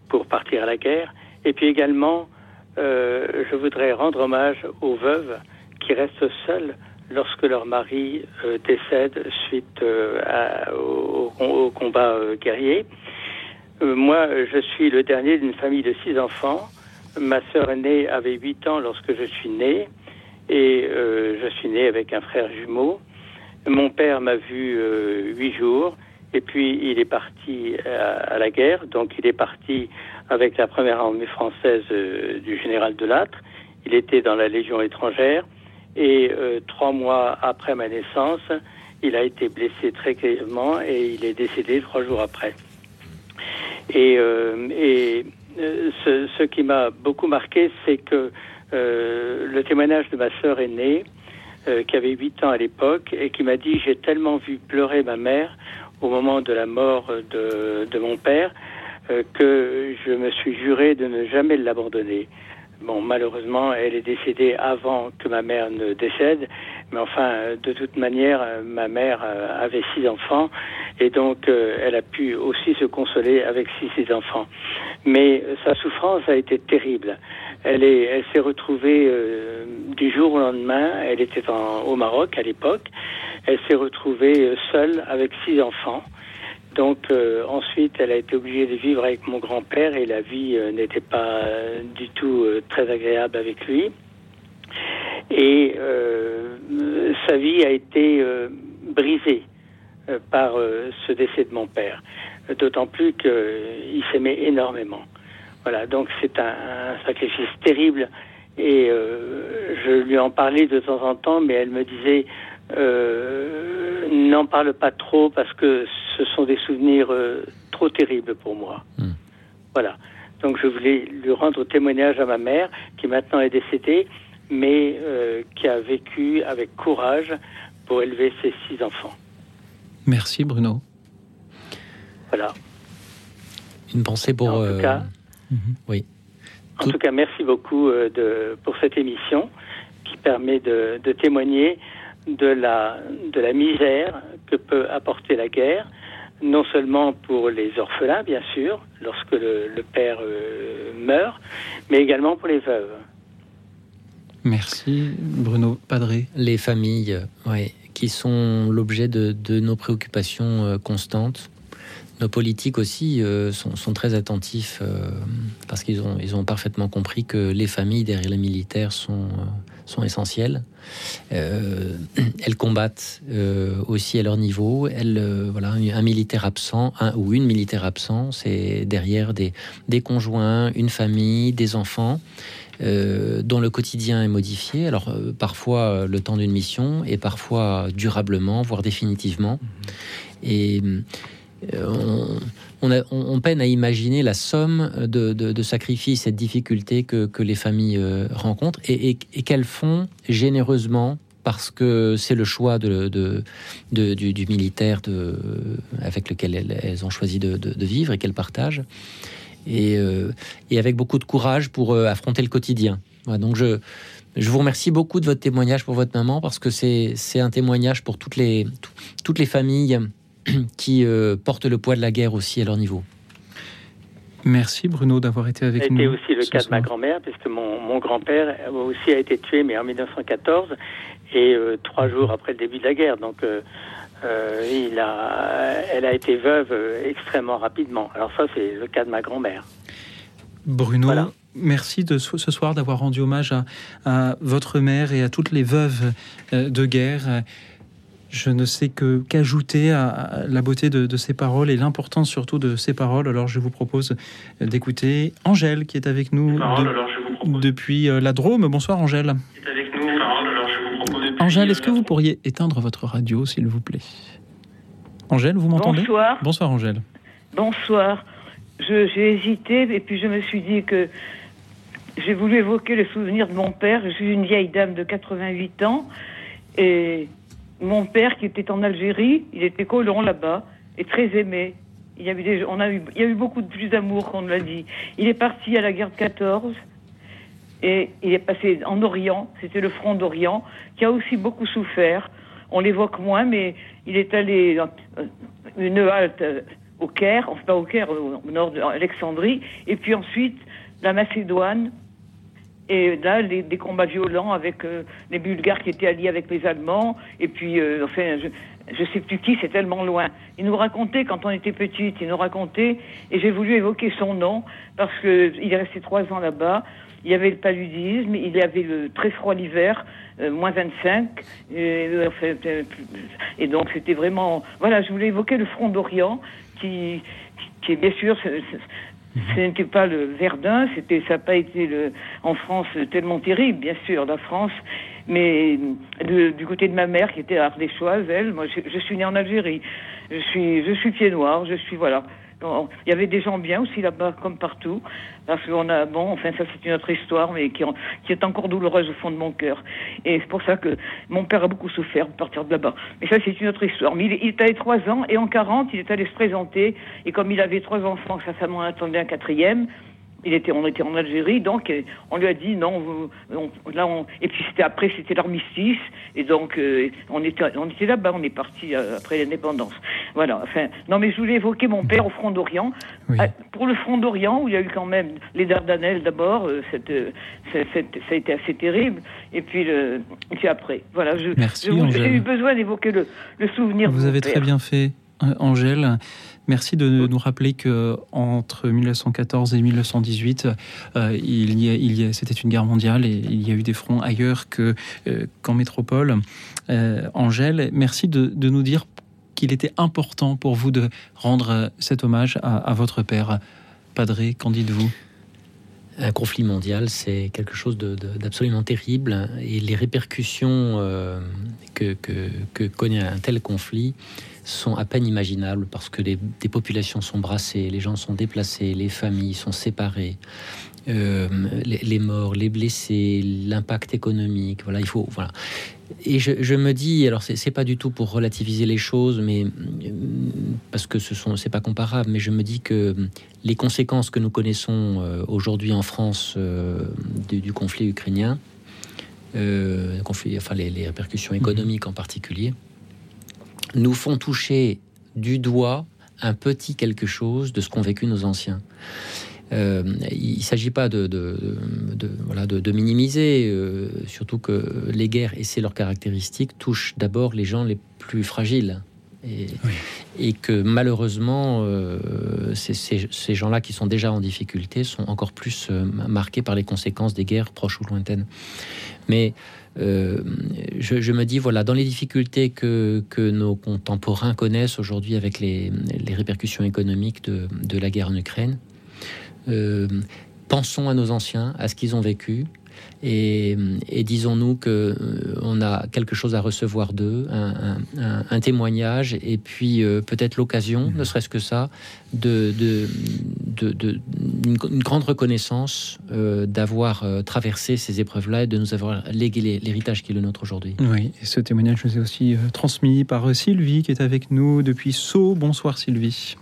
pour partir à la guerre. Et puis également, je voudrais rendre hommage aux veuves qui restent seules lorsque leur mari décède suite à- au, combat guerrier. Moi, je suis le dernier d'une famille de six enfants. Ma sœur aînée avait huit ans lorsque je suis né et euh, je suis né avec un frère jumeau. Mon père m'a vu euh, huit jours et puis il est parti à, à la guerre. Donc il est parti avec la première armée française euh, du général Delattre. Il était dans la Légion étrangère et euh, trois mois après ma naissance, il a été blessé très grièvement et il est décédé trois jours après. Et, euh, et euh, ce, ce qui m'a beaucoup marqué, c'est que euh, le témoignage de ma sœur aînée, euh, qui avait 8 ans à l'époque, et qui m'a dit J'ai tellement vu pleurer ma mère au moment de la mort de, mon père euh, que je me suis juré de ne jamais l'abandonner. Bon, malheureusement, elle est décédée avant que ma mère ne décède, mais enfin, euh, de toute manière, euh, ma mère euh, avait six enfants, et donc elle a pu aussi se consoler avec six, six enfants. Mais sa souffrance a été terrible. Elle est, elle s'est retrouvée du jour au lendemain. Elle était en- au Maroc à l'époque. Elle s'est retrouvée seule avec six enfants. Donc euh, ensuite, elle a été obligée de vivre avec mon grand-père et la vie euh, n'était pas euh, du tout euh, très agréable avec lui. Et sa vie a été brisée par ce décès de mon père. D'autant plus qu'il s'aimait énormément. Voilà, donc c'est un, un sacrifice terrible. Et je lui en parlais de temps en temps, mais elle me disait euh, n'en parle pas trop parce que ce sont des souvenirs euh, trop terribles pour moi. Voilà. Donc je voulais lui rendre témoignage à ma mère, qui maintenant est décédée, mais euh, qui a vécu avec courage pour élever ses six enfants. Merci Bruno. Voilà. Une pensée pour. En tout cas, Oui. En tout cas, merci beaucoup de, pour cette émission qui permet de, de témoigner de la, de la misère que peut apporter la guerre, non seulement pour les orphelins, bien sûr, lorsque le, le père euh, meurt, mais également pour les veuves. Merci Bruno Padré. Les familles, ouais, qui sont l'objet de, de nos préoccupations euh, constantes. Nos politiques aussi euh, sont, sont très attentifs euh, parce qu'ils ont, ils ont parfaitement compris que les familles derrière les militaires sont, euh, sont essentielles. Euh, elles combattent euh, aussi à leur niveau. Elles, euh, voilà, un militaire absent un, ou une militaire absent, c'est derrière des, des conjoints, une famille, des enfants. euh, dont le quotidien est modifié, alors euh, parfois euh, le temps d'une mission et parfois durablement, voire définitivement. Et euh, on, on peine à imaginer la somme de, sacrifices et de difficultés que, les familles euh, rencontrent et, qu'elles font généreusement parce que c'est le choix du, militaire avec lequel elles, ont choisi de, vivre et qu'elles partagent. Et, euh, avec beaucoup de courage pour euh, affronter le quotidien. Voilà, donc je, je vous remercie beaucoup de votre témoignage pour votre maman parce que c'est un témoignage pour toutes les, tout- toutes les familles qui euh, portent le poids de la guerre aussi à leur niveau. Merci Bruno d'avoir été avec nous. aussi le cas de ma grand-mère, puisque mon, mon grand-père aussi a été tué, mais en 1914, et euh, trois jours après le début de la guerre. Donc, euh, euh, il a, elle a été veuve extrêmement rapidement. Alors ça, c'est le cas de ma grand-mère. Bruno, merci de ce soir d'avoir rendu hommage à, à votre mère et à toutes les veuves de guerre. Je ne sais que qu'ajouter à, la beauté de, de ces paroles et l'importance surtout de ces paroles. Alors je vous propose d'écouter Angèle qui est avec nous de- depuis euh, la Drôme. Bonsoir Angèle. Angèle, est-ce que vous pourriez éteindre votre radio s'il vous plaît? Angèle, vous m'entendez? Bonsoir. Bonsoir Angèle. Bonsoir. Je- J'ai hésité et puis je me suis dit que j'ai voulu évoquer le souvenir de mon père. Je suis une vieille dame de 88 ans et mon père qui était en Algérie, il était colon là-bas et très aimé. Il y, on a eu, il y a eu beaucoup de plus d'amour qu'on l'a dit. Il est parti à la guerre de 14 et il est passé en Orient, c'était le front d'Orient, qui a aussi beaucoup souffert. On l'évoque moins, mais il est allé euh, une halte euh, au Caire, enfin au Caire, au nord d'Alexandrie, et puis ensuite la Macédoine, et là, des combats violents avec euh, les Bulgares qui étaient alliés avec les Allemands, et puis, euh, enfin, je, je sais plus qui, c'est tellement loin. Il nous racontait, quand on était petite, il nous racontait, et j'ai voulu évoquer son nom, parce que il est resté trois ans là-bas. Il y avait le paludisme, il y avait le très froid l'hiver, euh, moins 25, et, euh, enfin, euh, et donc c'était vraiment... Voilà, je voulais évoquer le front d'Orient, qui, qui est bien sûr... c'est- ce n'était pas le Verdun, c'était, ça n'a pas été le, en France tellement terrible, bien sûr, la France, mais du côté de ma mère qui était ardéchoise, elle, moi je, je suis née en Algérie, je suis, je suis pied noir, je suis voilà. Il y avait des gens bien aussi là-bas, comme partout, parce qu'on a, bon, enfin ça c'est une autre histoire, mais qui, est encore douloureuse au fond de mon cœur. Et c'est pour ça que mon père a beaucoup souffert de partir de là-bas. Mais ça c'est une autre histoire. Mais il, est allé trois ans, et en 40, il est allé se présenter, et comme il avait trois enfants, sa femme en attendait un quatrième, il était, on était en Algérie, donc on lui a dit non. on- là, on, et puis c'était après, c'était l'armistice, et donc euh, on était, on était là-bas, on est parti euh, après l'indépendance. Voilà. Enfin, non, mais je voulais évoquer mon père au front d'Orient. Ah, Pour le front d'Orient, où il y a eu quand même les Dardanelles d'abord, euh, cette, euh, c'est- c'est- ça a été assez terrible, et puis, le, et puis après. Voilà. Je, Merci, je- J'ai eu besoin d'évoquer le, le souvenir. de Vous mon avez père. très bien fait, euh, Angèle. Merci de nous rappeler que entre 1914 et 1918, euh, il y a, a, c'était une guerre mondiale et il y a eu des fronts ailleurs euh, qu'en métropole. Euh, Angèle, merci de, de nous dire qu'il était important pour vous de rendre cet hommage à, votre père. Padré, qu'en dites-vous? Un conflit mondial, c'est quelque chose d'absolument terrible et les répercussions que, connaît un tel conflit sont à peine imaginables parce que des populations sont brassées, les gens sont déplacés, les familles sont séparées. Euh, les, les, morts, les blessés, l'impact économique. Voilà, il faut. Voilà. Et je, je me dis, alors c'est pas du tout pour relativiser les choses, mais parce que ce sont, c'est pas comparable, mais je me dis que les conséquences que nous connaissons euh, aujourd'hui en France euh, du, du, conflit ukrainien, euh, conflit, enfin les, les, répercussions économiques en particulier, nous font toucher du doigt un petit quelque chose de ce qu'ont vécu nos anciens. Euh, il ne s'agit pas de, de, de, voilà, de minimiser, euh, surtout que les guerres, et c'est leur caractéristique, touchent d'abord les gens les plus fragiles. Et, oui. et que malheureusement, euh, ces, ces, ces gens-là qui sont déjà en difficulté sont encore plus marqués par les conséquences des guerres proches ou lointaines. Mais euh, je, me dis, voilà, dans les difficultés que, que nos contemporains connaissent aujourd'hui avec les, les, répercussions économiques de, de la guerre en Ukraine, euh, pensons à nos anciens, à ce qu'ils ont vécu, et, et disons-nous que euh, on a quelque chose à recevoir d'eux, un, un, un, témoignage, et puis euh, peut-être l'occasion, mmh. ne serait-ce que ça, de, de, de, de une, une, grande reconnaissance euh, d'avoir euh, traversé ces épreuves-là et de nous avoir légué l'héritage qui est le nôtre aujourd'hui. Oui, et ce témoignage nous est aussi euh, transmis par Sylvie qui est avec nous depuis Sceaux. Bonsoir Sylvie.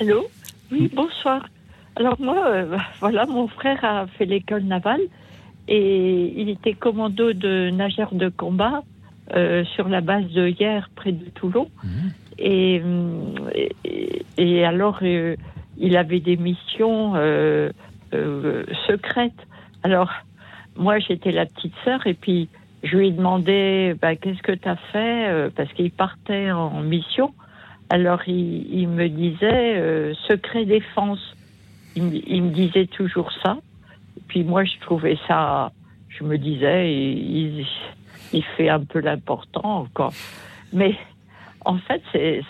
Allô? Oui, bonsoir. Alors moi, euh, voilà, mon frère a fait l'école navale et il était commando de nageurs de combat euh, sur la base de hier près de Toulon. Mmh. Et, et, et, alors, euh, il avait des missions euh, euh, secrètes. Alors, moi, j'étais la petite sœur et puis je lui ai demandé bah, qu'est-ce que tu as fait euh, parce qu'il partait en mission. Alors, il, il me disait secret défense il, il, me disait toujours ça. Puis moi, je trouvais ça, je me disais, il, il fait un peu l'important, quoi. Mais en fait,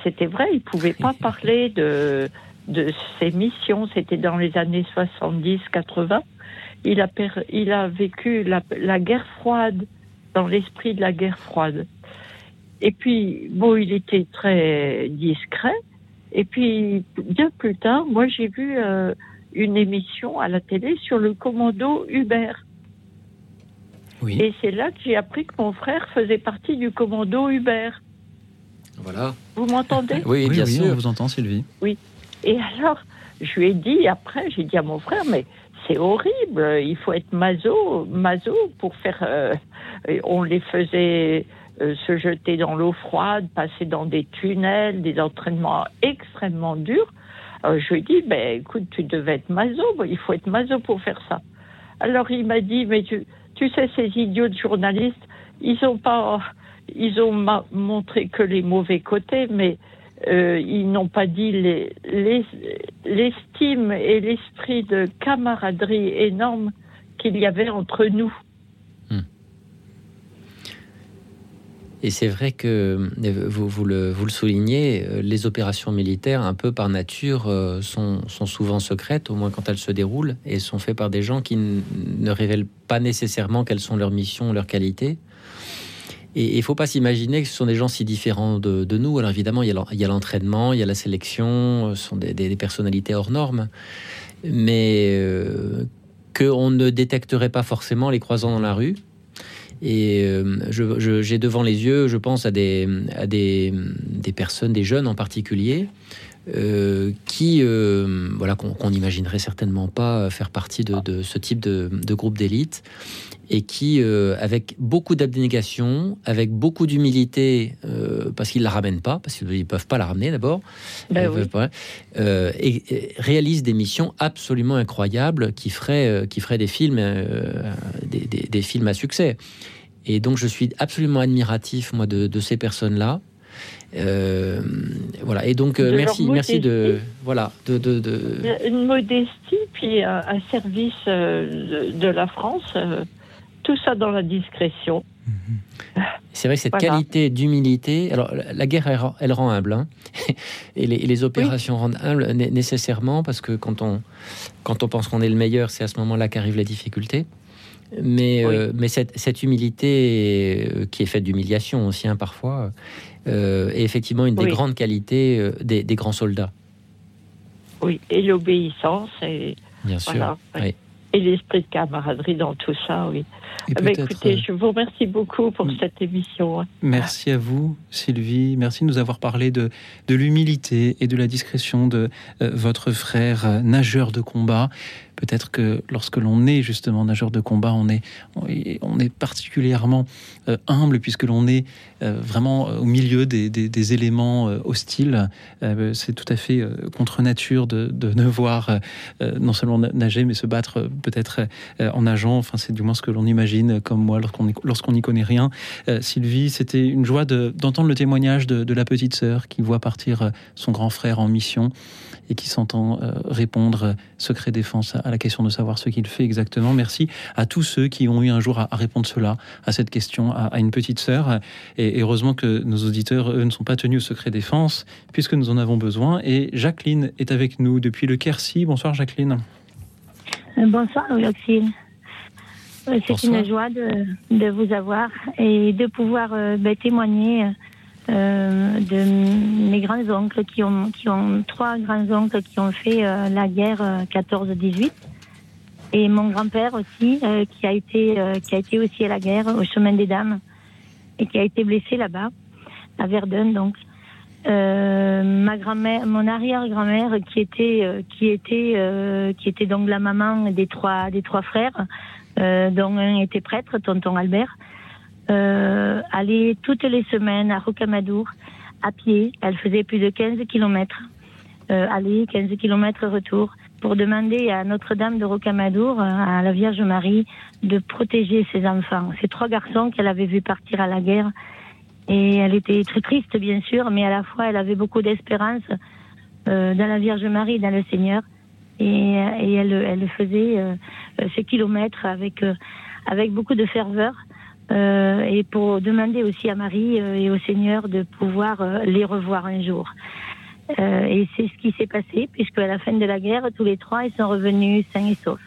c'était vrai, il pouvait pas parler de, de ses missions. C'était dans les années 70-80. Il a, il a vécu la, la guerre froide, dans l'esprit de la guerre froide. Et puis, bon, il était très discret. Et puis, bien plus tard, moi, j'ai vu euh, une émission à la télé sur le commando Hubert. Oui. Et c'est là que j'ai appris que mon frère faisait partie du commando Hubert. Voilà. Vous m'entendez oui, bien oui, sûr. on vous entend, Sylvie. Oui. Et alors, je lui ai dit après, j'ai dit à mon frère, mais c'est horrible, il faut être maso, maso pour faire. Euh, on les faisait euh, se jeter dans l'eau froide, passer dans des tunnels, des entraînements extrêmement durs. Alors, je lui ai dit, ben, écoute, tu devais être maso, il faut être maso pour faire ça. Alors il m'a dit, mais tu, tu sais, ces idiots de journalistes, ils ont pas, ils ont montré que les mauvais côtés, mais euh, ils n'ont pas dit l'estime les, et l'esprit de camaraderie énorme qu'il y avait entre nous. Et c'est vrai que vous, vous, le, soulignez, les opérations militaires, un peu par nature, sont, sont, souvent secrètes, au moins quand elles se déroulent, et sont faites par des gens qui ne révèlent pas nécessairement quelles sont leurs missions, leurs qualités. Et il ne faut pas s'imaginer que ce sont des gens si différents de, nous. Alors évidemment, il y a l'entraînement, il y a la sélection, ce sont des personnalités hors normes, mais euh, qu'on ne détecterait pas forcément les croisant dans la rue. Et euh, j'ai devant les yeux, je pense à des personnes, des jeunes en particulier, euh, qui, euh, voilà, qu'on qu n'imaginerait certainement pas faire partie de, de ce type de, de groupe d'élite, et qui, euh, avec beaucoup d'abnégation, avec beaucoup d'humilité, parce qu'ils la ramènent pas, parce qu'ils peuvent pas la ramener d'abord, ben oui. et, et, réalisent des missions absolument incroyables qui feraient, qui feraient des films, des, des, des, films à succès. Et donc, je suis absolument admiratif moi de, de ces personnes-là Euh, voilà. Et donc, euh, merci, merci de, voilà, de, de, de- Une modestie, puis un, un service euh, de, de la France, tout ça dans la discrétion. C'est vrai que cette Voilà. qualité d'humilité. Alors, la- la guerre, elle, rend- elle rend humble, hein. et, les, et les opérations rendent humble né- nécessairement parce que quand on quand on pense qu'on est le meilleur, c'est à ce moment-là qu'arrivent les difficultés. Mais mais cette, cette humilité qui est faite d'humiliation aussi hein, parfois euh, est effectivement une des Oui. grandes qualités euh, des, des grands soldats. Oui, et l'obéissance, et, Bien sûr. Voilà, oui. Oui. et l'esprit de camaraderie dans tout ça, oui. Peut-être, écoutez, euh, je vous remercie beaucoup pour cette émission. hein. Merci à vous, Sylvie. Merci de nous avoir parlé de, de l'humilité et de la discrétion de euh, votre frère euh, nageur de combat. Peut-être que lorsque l'on est justement nageur de combat, on est, on est- particulièrement euh, humble puisque l'on est euh, vraiment au milieu des, éléments euh, hostiles. Euh, C'est tout à fait euh, contre nature de, de ne voir euh, euh, non seulement na- nager, mais se battre euh, peut-être euh, en nageant. Enfin, c'est du moins ce que l'on imagine, euh, comme moi, lorsqu'on lorsqu'on n'y connaît rien. Euh, Sylvie, c'était une joie de- d'entendre le témoignage de, de la petite sœur qui voit partir euh, son grand frère en mission et qui s'entend euh, répondre euh, secret défense à, la question de savoir ce qu'il fait exactement. Merci à tous ceux qui ont eu un jour à, répondre cela, à cette question, à, une petite sœur. Et, heureusement que nos auditeurs, eux, ne sont pas tenus au secret défense, puisque nous en avons besoin. Et Jacqueline est avec nous depuis le Quercy. Bonsoir Jacqueline. Euh, Bonsoir. Euh, C'est une joie de, de vous avoir et de pouvoir euh, ben, témoigner euh, de mes grands-oncles qui ont, qui ont trois grands-oncles qui ont fait euh, la guerre euh, 14-18 et mon grand-père aussi euh, qui a été euh, qui a été aussi à la guerre au chemin des dames et qui a été blessé là-bas à Verdun donc. Euh, ma grand-mère, mon arrière-grand-mère qui était euh, qui était euh, qui était donc la maman des trois des trois frères, euh, dont un était prêtre, tonton Albert, euh, allait toutes les semaines à Rocamadour à pied. Elle faisait plus de 15 kilomètres euh, aller, 15 kilomètres retour pour demander à Notre-Dame de Rocamadour, à la Vierge Marie, de protéger ses enfants. Ces trois garçons qu'elle avait vus partir à la guerre et elle était très triste, bien sûr, mais à la fois, elle avait beaucoup d'espérance euh, dans la Vierge Marie, dans le Seigneur. Et, elle, faisait euh, ces kilomètres avec, euh, avec beaucoup de ferveur. Euh, et pour demander aussi à Marie euh, et au Seigneur de pouvoir euh, les revoir un jour. Et c'est ce qui s'est passé, puisque à la fin de la guerre, tous les trois, ils sont revenus sains et saufs.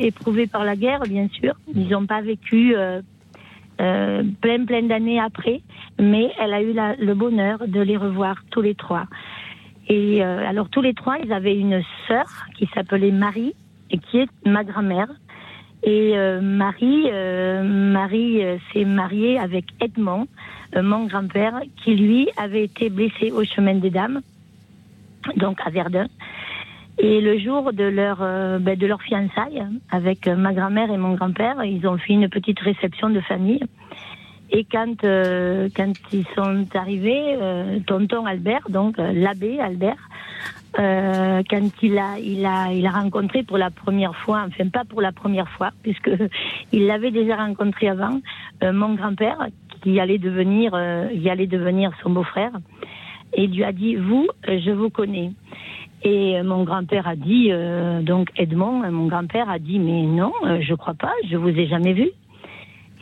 Éprouvés par la guerre, bien sûr. Ils n'ont pas vécu euh, euh, plein, plein d'années après, mais elle a eu la- le bonheur de les revoir tous les trois. Et euh, alors tous les trois, ils avaient une sœur qui s'appelait Marie et qui est ma grand-mère. Et euh, Marie, euh, Marie euh, s'est mariée avec Edmond, mon grand-père, qui lui avait été blessé au chemin des dames, donc à Verdun. Et le jour de leur ben, de leur fiançailles avec euh, ma grand-mère et mon grand-père, ils ont fait une petite réception de famille. Et quand quand ils sont arrivés, tonton Albert, donc l'abbé Albert, euh, quand il a il a il a rencontré pour la première fois, enfin pas pour la première fois, puisque il l'avait déjà rencontré avant, euh, mon grand-père qui allait devenir euh, il allait devenir son beau-frère, et lui a dit vous, euh, je vous connais. Et euh, mon grand-père a dit, euh, donc Edmond, mon grand-père a dit, mais non, je crois pas, je vous ai jamais vu.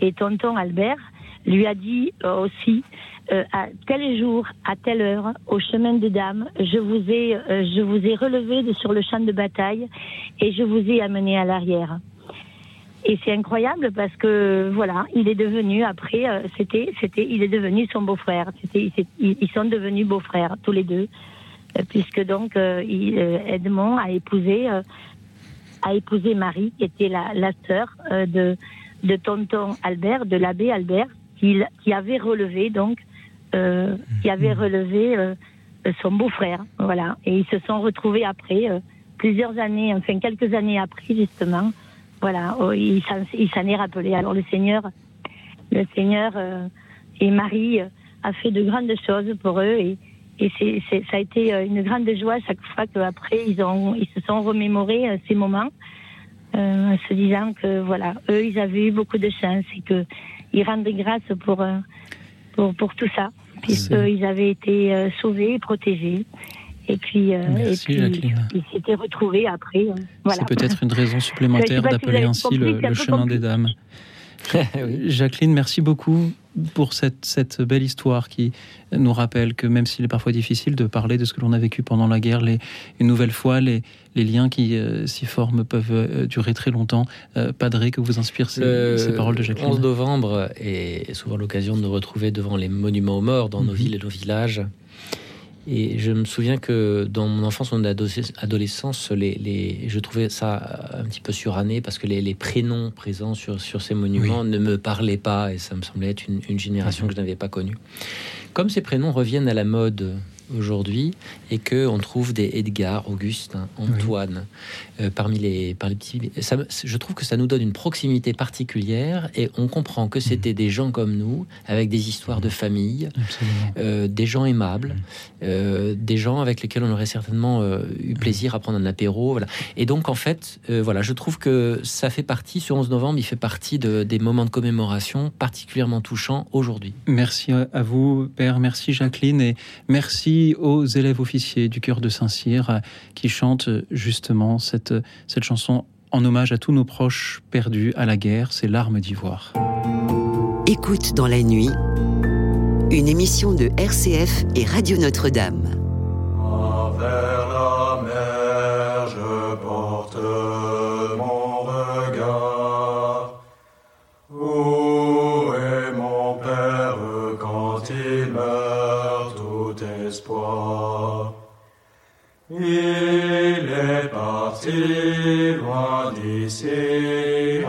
Et tonton Albert lui a dit euh, aussi, euh, à tel jour, à telle heure, au chemin des dames, je vous ai, euh, je vous ai relevé de sur le champ de bataille et je vous ai amené à l'arrière. Et c'est incroyable parce que voilà, il est devenu après, c'était, il est devenu son beau-frère. Ils sont devenus beaux-frères tous les deux, puisque donc Edmond a épousé, a épousé Marie, qui était la, sœur de de tonton Albert, de l'abbé Albert, qui, qui avait relevé donc, euh, qui avait relevé euh, son beau-frère, voilà. Et ils se sont retrouvés après euh, plusieurs années, enfin quelques années après justement, voilà. Oh, il s'en est rappelé. Alors le Seigneur, le Seigneur euh, et Marie euh, a fait de grandes choses pour eux et et c'est, c'est- ça a été euh, une grande joie chaque fois qu'après ils ont, ils se sont remémorés euh, ces moments, euh, en se disant que voilà, eux ils avaient eu beaucoup de chance et que ils rendaient grâce pour euh, pour pour tout ça. puisqu'ils avaient été euh, sauvés et protégés. Et puis, euh, Merci, et puis ils s'étaient retrouvés après. euh, voilà. C'est peut-être une raison supplémentaire si d'appeler ainsi compris, le, chemin des dames. Jacqueline, merci beaucoup pour cette, cette belle histoire qui nous rappelle que même s'il est parfois difficile de parler de ce que l'on a vécu pendant la guerre, les, une nouvelle fois, les, les liens qui euh, s'y forment peuvent euh, durer très longtemps. Euh, Padré, que vous inspirent ces paroles de Jacqueline 11 novembre est souvent l'occasion de nous retrouver devant les monuments aux morts dans nos Mhm. villes et nos villages. Et je me souviens que dans mon enfance, mon adolesc- adolescence, les, les- je trouvais ça un petit peu suranné parce que les, les prénoms présents sur, sur ces monuments ne me parlaient pas et ça me semblait être une, une génération que je n'avais pas connue. Comme ces prénoms reviennent à la mode aujourd'hui et que on trouve des Edgar, Augustin, Antoine euh, parmi les parmi les petits, ça je trouve que ça nous donne une proximité particulière et on comprend que c'était des gens comme nous avec des histoires de famille, euh, des gens aimables, euh, des gens avec lesquels on aurait certainement eu plaisir à prendre un apéro, voilà. Et donc en fait, voilà, je trouve que ça fait partie, ce 11 novembre, il fait partie de- des moments de commémoration particulièrement touchants aujourd'hui. Merci à vous, Père. Merci, Jacqueline. Et merci aux élèves officiers du cœur de Saint-Cyr qui chantent justement cette, cette chanson en hommage à tous nos proches perdus à la guerre. C'est Larmes d'ivoire. Écoute dans la nuit, une émission de RCF et Radio Notre-Dame. Vers la mer, je porte mon regard. Où est mon père quand il meurt tout espoir? Il est parti loin d'ici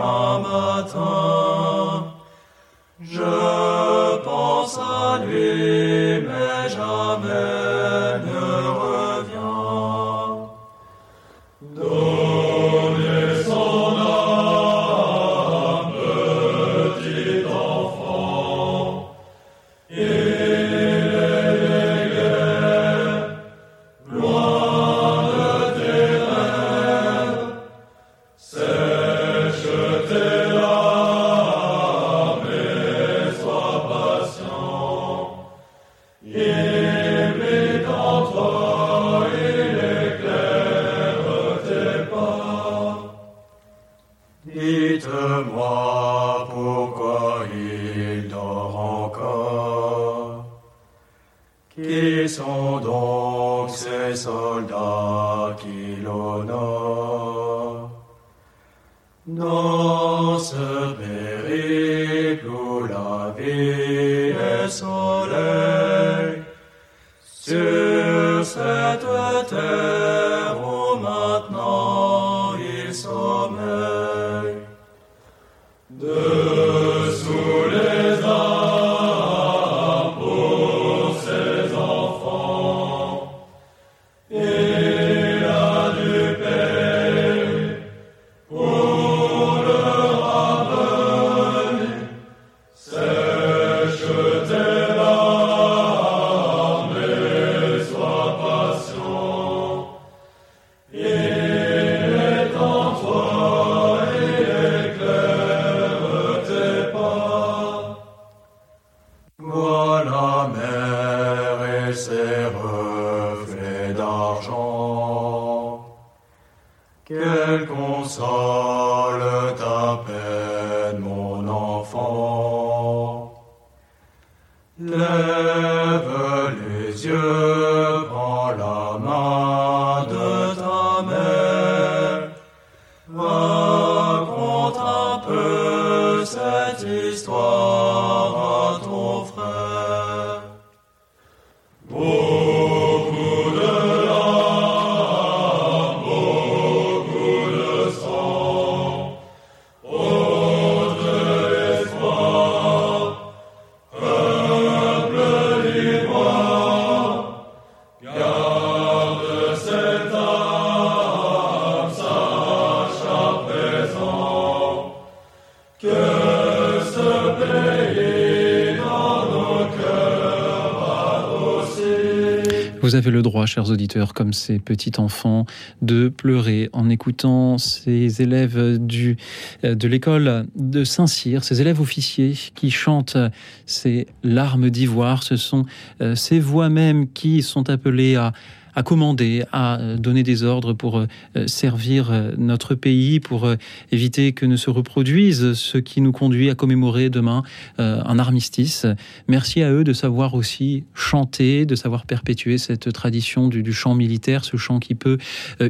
chers auditeurs, comme ces petits enfants, de pleurer en écoutant ces élèves du, euh, de l'école de Saint-Cyr, ces élèves officiers qui chantent ces larmes d'ivoire. Ce sont euh, ces voix même qui sont appelées à à commander, à euh, donner des ordres pour servir notre pays, pour éviter que ne se reproduise ce qui nous conduit à commémorer demain un armistice. Merci à eux de savoir aussi de savoir perpétuer cette tradition du, chant militaire, ce chant qui peut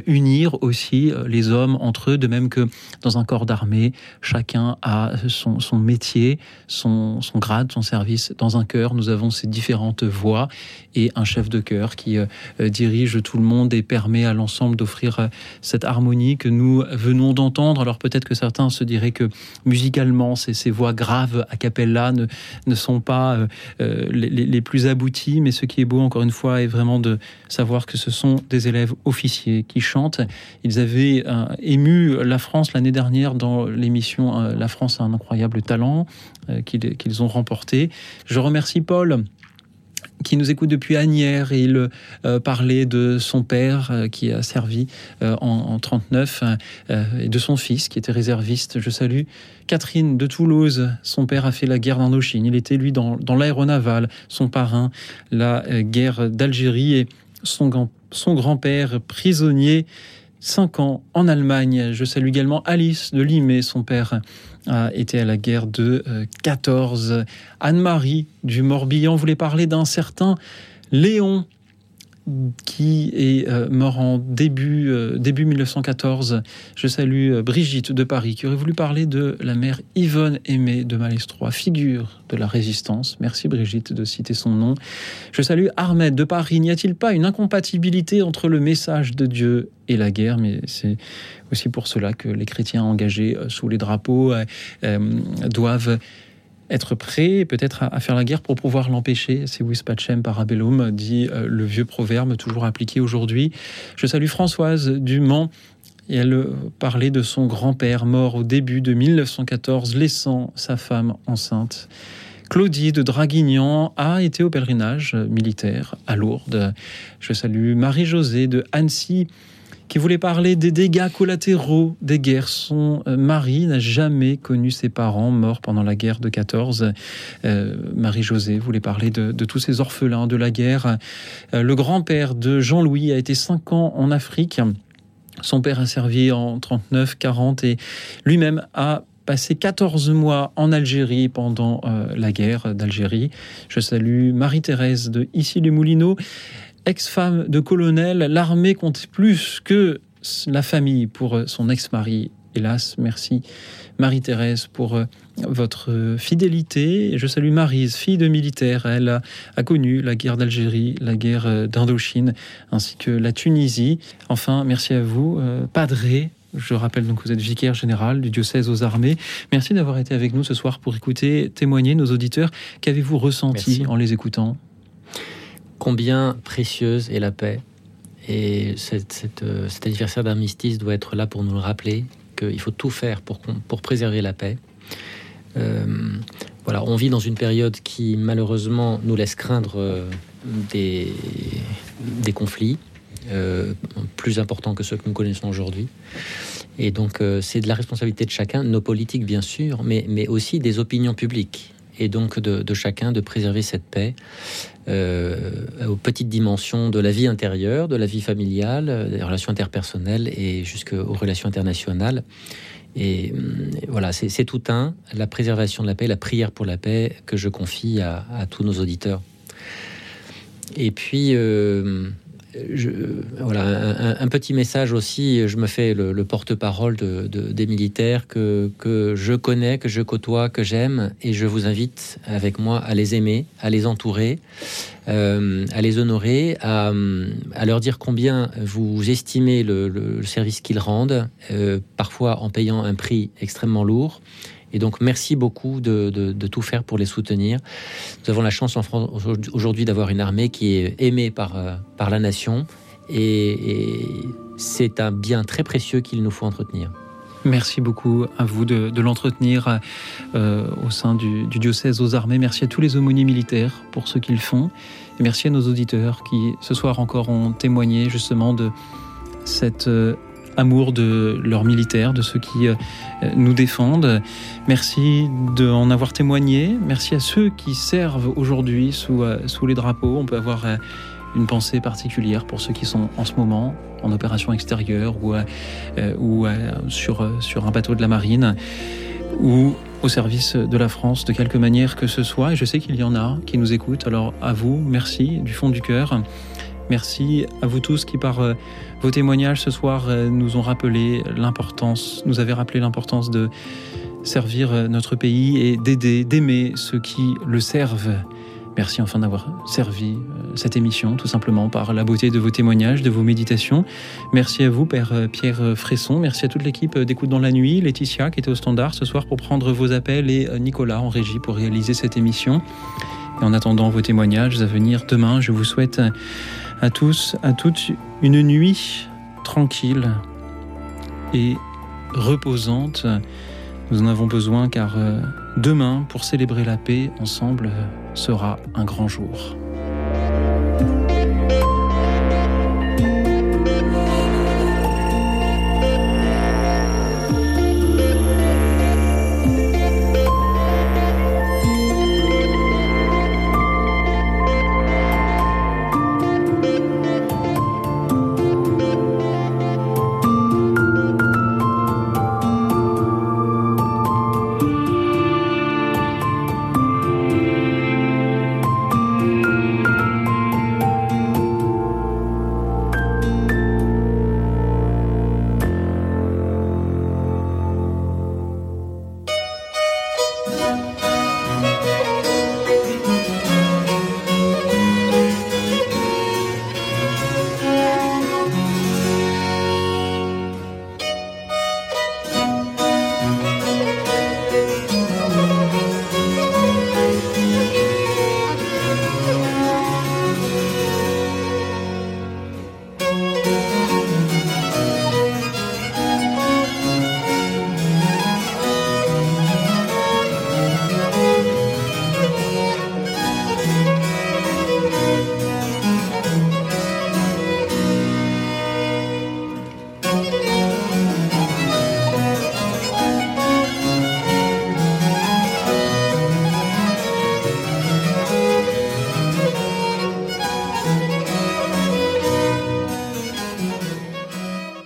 unir aussi les hommes entre eux, de même que dans un corps d'armée, chacun a son, métier, son, grade, son service. Dans un chœur, nous avons ces différentes voix et un chef de chœur qui dirige dirige tout le monde et permet à l'ensemble d'offrir euh, cette harmonie que nous venons d'entendre. Alors peut-être que certains se diraient que musicalement, ces, voix graves a cappella ne, sont pas euh, euh, les, plus abouties, mais ce qui est beau, encore une fois, est vraiment de savoir que ce sont des élèves officiers qui chantent. Ils avaient ému la France l'année dernière dans l'émission La France a un incroyable talent qu'ils ont remporté. Je remercie Paul qui nous écoute depuis Agnières et il euh, parlait de son père euh, qui a servi euh, en, en, 39 et de son fils qui était réserviste. Je salue Catherine de Toulouse. Son père a fait la guerre d'Indochine. Il était lui dans, dans l'aéronaval, son parrain, la guerre d'Algérie et son, son grand-père prisonnier. Cinq ans en Allemagne. Je salue également Alice de Limay, son père a été à la guerre de 14. Euh, Anne-Marie du Morbihan voulait parler d'un certain Léon qui est euh, mort en début, euh, début 1914. Je salue Brigitte de Paris qui aurait voulu parler de la mère Yvonne Aimée de Malestroit, figure de la résistance. Merci Brigitte de citer son nom. Je salue Ahmed de Paris. N'y a-t-il pas une incompatibilité entre le message de Dieu et la guerre? Mais c'est aussi pour cela que les chrétiens engagés euh, sous les drapeaux euh, euh, doivent être prêts peut-être à, faire la guerre pour pouvoir l'empêcher. C'est vis pacem parabellum, dit le vieux proverbe toujours appliqué aujourd'hui. Je salue Françoise Dumont. Et elle parlait de son grand-père mort au début de 1914, laissant sa femme enceinte. Claudie de Draguignan a été au pèlerinage militaire à Lourdes. Je salue Marie-Josée de Annecy qui voulait parler des dégâts collatéraux des guerres. Son euh, mari n'a jamais connu ses parents morts pendant la guerre de 14. Euh, Marie-Josée voulait parler de, tous ces orphelins de la guerre. Euh, le grand-père de Jean-Louis a été cinq ans en Afrique. Son père a servi en 39-40 et lui-même a passé 14 mois en Algérie pendant la guerre d'Algérie. Je salue Marie-Thérèse de Issy-les-Moulineaux ex-femme de colonel, l'armée compte plus que la famille pour euh, son ex-mari. Hélas, merci Marie-Thérèse pour euh, votre fidélité. Je salue Marise, fille de militaire. Elle a, connu la guerre d'Algérie, la guerre euh, d'Indochine, ainsi que la Tunisie. Enfin, merci à vous, Padré. Je rappelle donc que vous êtes vicaire général du diocèse aux armées. Merci d'avoir été avec nous ce soir pour écouter, témoigner nos auditeurs. Qu'avez-vous ressenti en les écoutant? Combien précieuse est la paix. Et euh, cet anniversaire d'armistice doit être là pour nous le rappeler qu'il faut tout faire pour, préserver la paix. Euh, voilà, on vit dans une période qui malheureusement nous laisse craindre euh, des, conflits plus importants que ceux que nous connaissons aujourd'hui. Et donc c'est de la responsabilité de chacun, nos politiques bien sûr, mais aussi des opinions publiques et donc de, chacun de préserver cette paix euh, aux petites dimensions de la vie intérieure, de la vie familiale, euh, des relations interpersonnelles et jusqu'aux relations internationales. Et euh, voilà, c'est tout un, la préservation de la paix, la prière pour la paix que je confie à, tous nos auditeurs. Et puis, je, voilà, un, petit message aussi. Je me fais le, porte-parole de, des militaires que, que, je connais, que je côtoie, que j'aime, et je vous invite avec moi à les aimer, à les entourer, euh, à les honorer, à, à, leur dire combien vous estimez le, service qu'ils rendent, euh, parfois en payant un prix extrêmement lourd. Et donc, merci beaucoup de, tout faire pour les soutenir. Nous avons la chance en France aujourd'hui d'avoir une armée qui est aimée par, euh, par la nation. Et, c'est un bien très précieux qu'il nous faut entretenir. Merci beaucoup à vous de, l'entretenir euh, au sein du, diocèse aux armées. Merci à tous les aumôniers militaires pour ce qu'ils font. Et merci à nos auditeurs qui ce soir encore ont témoigné justement de cet euh, amour de leurs militaires, de ceux qui euh, nous défendent. Merci d'en avoir témoigné. Merci à ceux qui servent aujourd'hui sous, sous les drapeaux. On peut avoir une pensée particulière pour ceux qui sont en ce moment en opération extérieure ou, euh, ou euh, sur, euh, sur un bateau de la marine ou au service de la France de quelque manière que ce soit. Et je sais qu'il y en a qui nous écoutent. Alors à vous, merci du fond du cœur. Merci à vous tous qui, par vos témoignages ce soir, nous ont rappelé l'importance, nous avez rappelé l'importance de servir notre pays et d'aider, d'aimer ceux qui le servent. Merci enfin d'avoir servi euh, cette émission, tout simplement par la beauté de vos témoignages, de vos méditations. Merci à vous, Père euh, Pierre Fresson. Merci à toute l'équipe d'écoute dans la nuit, Laetitia qui était au standard ce soir pour prendre vos appels et euh, Nicolas en régie pour réaliser cette émission. Et en attendant vos témoignages à venir demain, je vous souhaite à tous, à toutes, une nuit tranquille et reposante. Nous en avons besoin car demain, pour célébrer la paix ensemble, sera un grand jour.